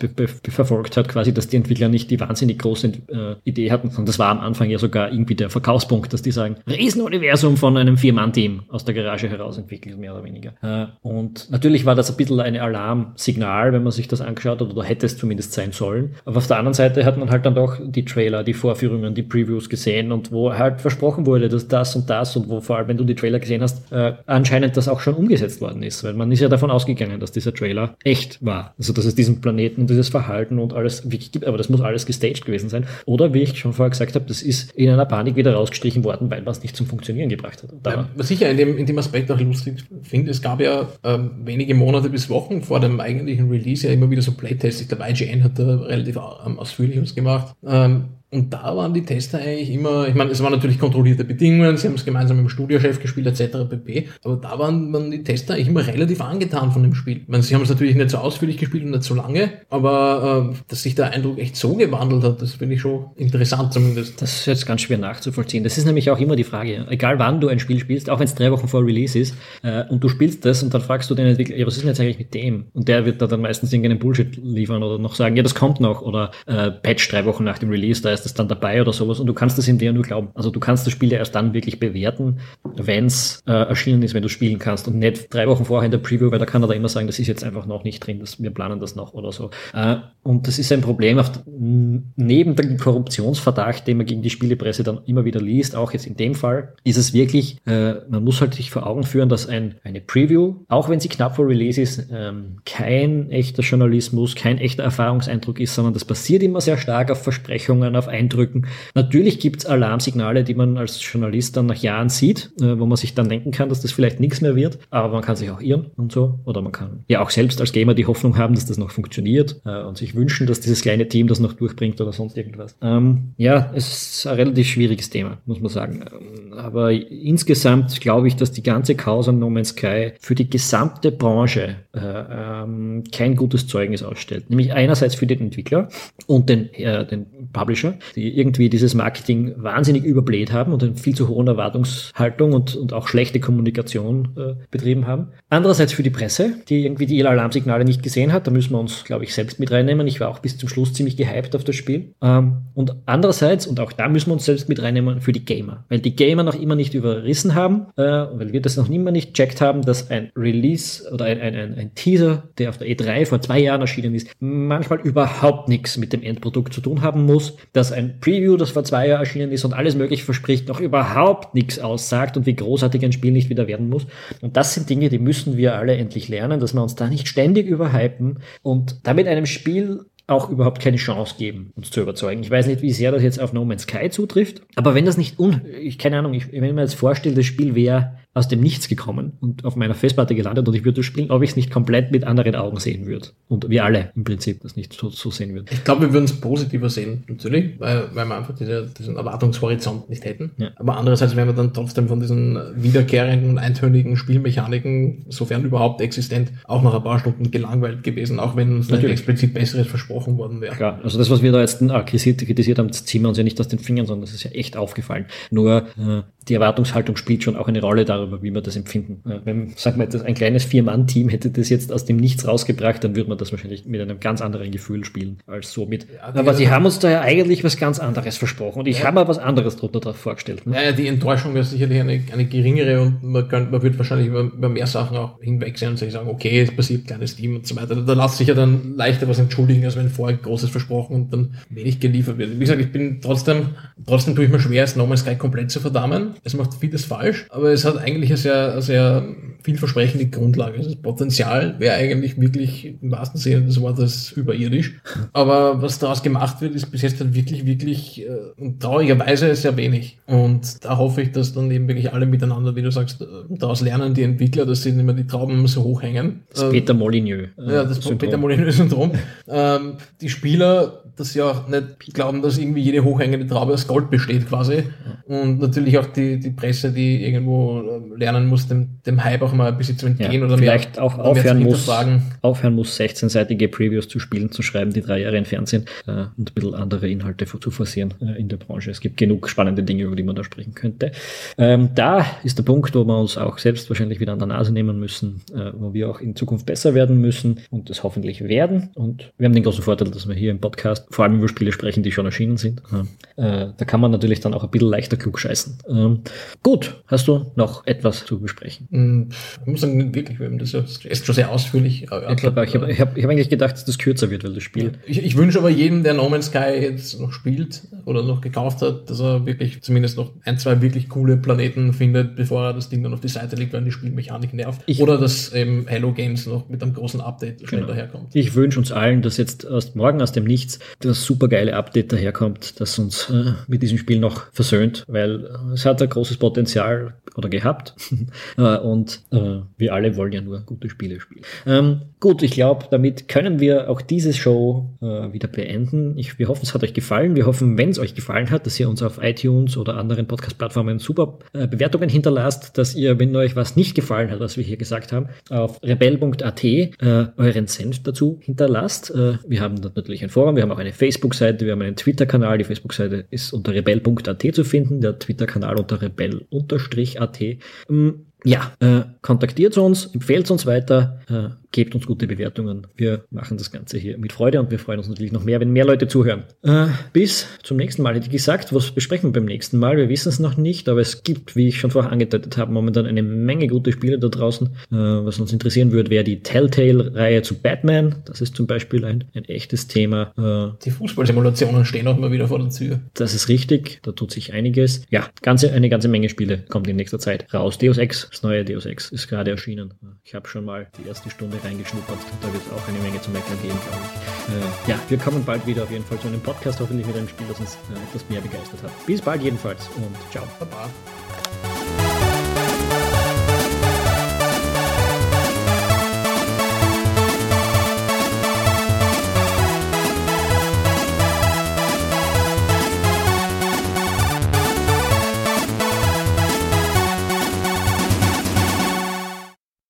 verfolgt hat, quasi, dass die Entwickler nicht die wahnsinnig große äh, Idee hatten. Und das war am Anfang ja sogar irgendwie der Verkaufspunkt, dass die sagen, Riesenuniversum von einem Vier-Mann-Team aus der Garage heraus entwickelt, mehr oder weniger. Äh, und natürlich war das ein bisschen ein Alarmsignal, wenn man sich das angeschaut hat, oder hätte es zumindest sein sollen. Aber auf der anderen Seite hat man halt dann doch die Trailer, die Vorführungen, die Previews gesehen und wo halt versprochen wurde, dass das und das und wo vor allem, wenn du die Trailer gesehen hast, äh, anscheinend das auch schon umgesetzt worden ist. Weil man ist ja davon ausgegangen, dass dieser Trailer echt war. Also dass es diesen Planeten, dieses Verhalten und alles wirklich gibt, aber das muss alles gestaged gewesen sein. Oder wie ich schon vorher gesagt habe, das ist in einer Panik wieder rausgestrichen worden, weil man es nicht zum Funktionieren gebracht hat. Ja, was ich ja in dem, in dem Aspekt auch lustig finde, es gab ja ähm, wenige Monate bis Wochen vor dem eigentlichen Release ja immer wieder so Playtests. Ich glaube, IGN hat da relativ ähm, ausführlich was gemacht. Ähm, und da waren die Tester eigentlich immer, ich meine, es waren natürlich kontrollierte Bedingungen, sie haben es gemeinsam mit dem Studiochef gespielt, etc. pp. Aber da waren, waren die Tester eigentlich immer relativ angetan von dem Spiel. Ich meine, sie haben es natürlich nicht so ausführlich gespielt und nicht so lange, aber äh, dass sich der Eindruck echt so gewandelt hat, das finde ich schon interessant zumindest. Das ist jetzt ganz schwer nachzuvollziehen. Das ist nämlich auch immer die Frage, egal wann du ein Spiel spielst, auch wenn es drei Wochen vor Release ist, äh, und du spielst das und dann fragst du den Entwickler, ja, was ist denn jetzt eigentlich mit dem? Und der wird da dann meistens irgendeinen Bullshit liefern oder noch sagen, ja, das kommt noch, oder äh, Patch drei Wochen nach dem Release, da ist das dann dabei oder sowas und du kannst das in der nur glauben. Also du kannst das Spiel ja erst dann wirklich bewerten, wenn es äh, erschienen ist, wenn du spielen kannst und nicht drei Wochen vorher in der Preview, weil da kann er da immer sagen, das ist jetzt einfach noch nicht drin, das, wir planen das noch oder so. Äh, und das ist ein Problem auf, neben dem Korruptionsverdacht, den man gegen die Spielepresse dann immer wieder liest, auch jetzt in dem Fall, ist es wirklich, äh, man muss halt sich vor Augen führen, dass ein, eine Preview, auch wenn sie knapp vor Release ist, ähm, kein echter Journalismus, kein echter Erfahrungseindruck ist, sondern das basiert immer sehr stark auf Versprechungen, auf Eindrücken. Natürlich gibt es Alarmsignale, die man als Journalist dann nach Jahren sieht, äh, wo man sich dann denken kann, dass das vielleicht nichts mehr wird, aber man kann sich auch irren und so. Oder man kann ja auch selbst als Gamer die Hoffnung haben, dass das noch funktioniert äh, und sich wünschen, dass dieses kleine Team das noch durchbringt oder sonst irgendwas. Ähm, ja, es ist ein relativ schwieriges Thema, muss man sagen. Ähm, aber insgesamt glaube ich, dass die ganze Causa No Man's Sky für die gesamte Branche äh, ähm, kein gutes Zeugnis ausstellt. Nämlich einerseits für den Entwickler und den, äh, den Publisher, die irgendwie dieses Marketing wahnsinnig überbläht haben und eine viel zu hohe Erwartungshaltung und, und auch schlechte Kommunikation äh, betrieben haben. Andererseits für die Presse, die irgendwie die Alarmsignale nicht gesehen hat. Da müssen wir uns, glaube ich, selbst mit reinnehmen. Ich war auch bis zum Schluss ziemlich gehypt auf das Spiel. Ähm, und andererseits, und auch da müssen wir uns selbst mit reinnehmen, für die Gamer. Weil die Gamer noch immer nicht überrissen haben, äh, weil wir das noch immer nicht checkt haben, dass ein Release oder ein, ein, ein, ein Teaser, der auf der E3 vor zwei Jahren erschienen ist, manchmal überhaupt nichts mit dem Endprodukt zu tun haben muss, dass ein Preview, das vor zwei Jahren erschienen ist und alles möglich verspricht, noch überhaupt nichts aussagt und wie großartig ein Spiel nicht wieder werden muss. Und das sind Dinge, die müssen wir alle endlich lernen, dass wir uns da nicht ständig überhypen und damit einem Spiel auch überhaupt keine Chance geben, uns zu überzeugen. Ich weiß nicht, wie sehr das jetzt auf No Man's Sky zutrifft, aber wenn das nicht un, ich keine Ahnung, ich, wenn mir jetzt vorstelle, das Spiel wäre aus dem Nichts gekommen und auf meiner Festplatte gelandet und ich würde spielen, ob ich es nicht komplett mit anderen Augen sehen würde. Und wir alle im Prinzip das nicht so, so sehen würden. Ich glaube, wir würden es positiver sehen, natürlich, weil, weil wir einfach diese, diesen Erwartungshorizont nicht hätten. Ja. Aber andererseits wären wir dann trotzdem von diesen wiederkehrenden und eintönigen Spielmechaniken, sofern überhaupt existent, auch nach ein paar Stunden gelangweilt gewesen, auch wenn uns natürlich explizit Besseres versprochen worden wäre. Klar, also das, was wir da jetzt ah, kritisiert, haben, ziehen wir uns ja nicht aus den Fingern, sondern das ist ja echt aufgefallen. Nur äh, die Erwartungshaltung spielt schon auch eine Rolle darüber, wie wir das empfinden. Wenn, sagen wir, ein kleines Vier-Mann-Team hätte das jetzt aus dem Nichts rausgebracht, dann würde man das wahrscheinlich mit einem ganz anderen Gefühl spielen, als so mit. Ja, aber sie haben uns da ja eigentlich was ganz anderes versprochen und ich ja. habe mir was anderes drunter vorgestellt. Ne? Ja, die Enttäuschung wäre sicherlich eine, eine geringere und man, könnte, man wird wahrscheinlich über, über mehr Sachen auch hinwegsehen und sich sagen, okay, es passiert kleines Team und so weiter. Da lässt sich ja dann leichter was entschuldigen, als wenn vorher Großes versprochen und dann wenig geliefert wird. Wie gesagt, ich bin trotzdem, trotzdem tue ich mir schwer, es No Man's Sky komplett zu verdammen. Es macht vieles falsch, aber es hat eigentlich eine sehr, sehr vielversprechende Grundlage. Also das Potenzial wäre eigentlich wirklich im wahrsten Sinne des Wortes überirdisch. Aber was daraus gemacht wird, ist bis jetzt dann wirklich, wirklich äh, traurigerweise sehr wenig. Und da hoffe ich, dass dann eben wirklich alle miteinander, wie du sagst, äh, daraus lernen, die Entwickler, dass sie nicht mehr die Trauben so hoch hängen. Das ähm, Peter Molyneux. Äh, ja, das Syndrom. Peter Molyneux-Syndrom. ähm, die Spieler, dass sie auch nicht glauben, dass irgendwie jede hochhängende Traube aus Gold besteht quasi. Und natürlich auch die, die Presse, die irgendwo äh, lernen muss, dem, dem Hype auch mal ein bisschen zu entgehen ja, oder vielleicht mehr, auch aufhören muss, aufhören muss, 16-seitige Previews zu spielen, zu schreiben, die drei Jahre entfernt sind äh, und ein bisschen andere Inhalte zu forcieren äh, in der Branche. Es gibt genug spannende Dinge, über die man da sprechen könnte. Ähm, da ist der Punkt, wo wir uns auch selbst wahrscheinlich wieder an der Nase nehmen müssen, äh, wo wir auch in Zukunft besser werden müssen und das hoffentlich werden. Und wir haben den großen Vorteil, dass wir hier im Podcast vor allem über Spiele sprechen, die schon erschienen sind. Äh, da kann man natürlich dann auch ein bisschen leichter klug scheißen. Ähm, gut, hast du noch etwas zu besprechen? Hm, ich muss sagen, wirklich, wir haben das ist schon sehr ausführlich. ich habe ich hab, ich hab, hab eigentlich gedacht, dass das kürzer wird, weil das Spiel. Ich, ich wünsche aber jedem, der No Man's Sky jetzt noch spielt oder noch gekauft hat, dass er wirklich zumindest noch ein, zwei wirklich coole Planeten findet, bevor er das Ding dann auf die Seite legt, weil die Spielmechanik nervt. Ich, oder dass eben Hello Games noch mit einem großen Update schnell genau. daherkommt. Ich wünsche uns allen, dass jetzt aus, morgen aus dem Nichts das supergeile Update daherkommt, das uns äh, mit diesem Spiel noch versöhnt, weil es hat ein großes Potenzial oder gehabt. Äh, und äh, wir alle wollen ja nur gute Spiele spielen. Ähm, gut, ich glaube, damit können wir auch diese Show äh, wieder beenden. Ich, wir hoffen, es hat euch gefallen. Wir hoffen, wenn es euch gefallen hat, dass ihr uns auf iTunes oder anderen Podcast-Plattformen super äh, Bewertungen hinterlasst, dass ihr, wenn euch was nicht gefallen hat, was wir hier gesagt haben, auf rebell.at äh, euren Senf dazu hinterlasst. Wir haben natürlich ein Forum, wir haben auch eine Facebook-Seite, wir haben einen Twitter-Kanal. Die Facebook-Seite ist unter rebell.at zu finden, der Twitter-Kanal unter rebell-at. Ja, äh, kontaktiert uns, empfehlt uns weiter, äh, gebt uns gute Bewertungen. Wir machen das Ganze hier mit Freude und wir freuen uns natürlich noch mehr, wenn mehr Leute zuhören. Äh, bis zum nächsten Mal. Hätte ich gesagt, was besprechen wir beim nächsten Mal? Wir wissen es noch nicht, aber es gibt, wie ich schon vorher angedeutet habe, momentan eine Menge gute Spiele da draußen. Äh, was uns interessieren würde, wäre die Telltale-Reihe zu Batman. Das ist zum Beispiel ein, ein echtes Thema. Äh, die Fußballsimulationen stehen auch immer wieder vor der Tür. Das ist richtig, da tut sich einiges. Ja, ganze, eine ganze Menge Spiele kommt in nächster Zeit raus. Deus Das neue Deus Ex ist gerade erschienen. Ich habe schon mal die erste Stunde reingeschnuppert. Da wird es auch eine Menge zu meckern geben, glaube ich. Äh, ja, wir kommen bald wieder auf jeden Fall zu einem Podcast, hoffentlich mit einem Spiel, das uns äh, etwas mehr begeistert hat. Bis bald jedenfalls und ciao. Baba.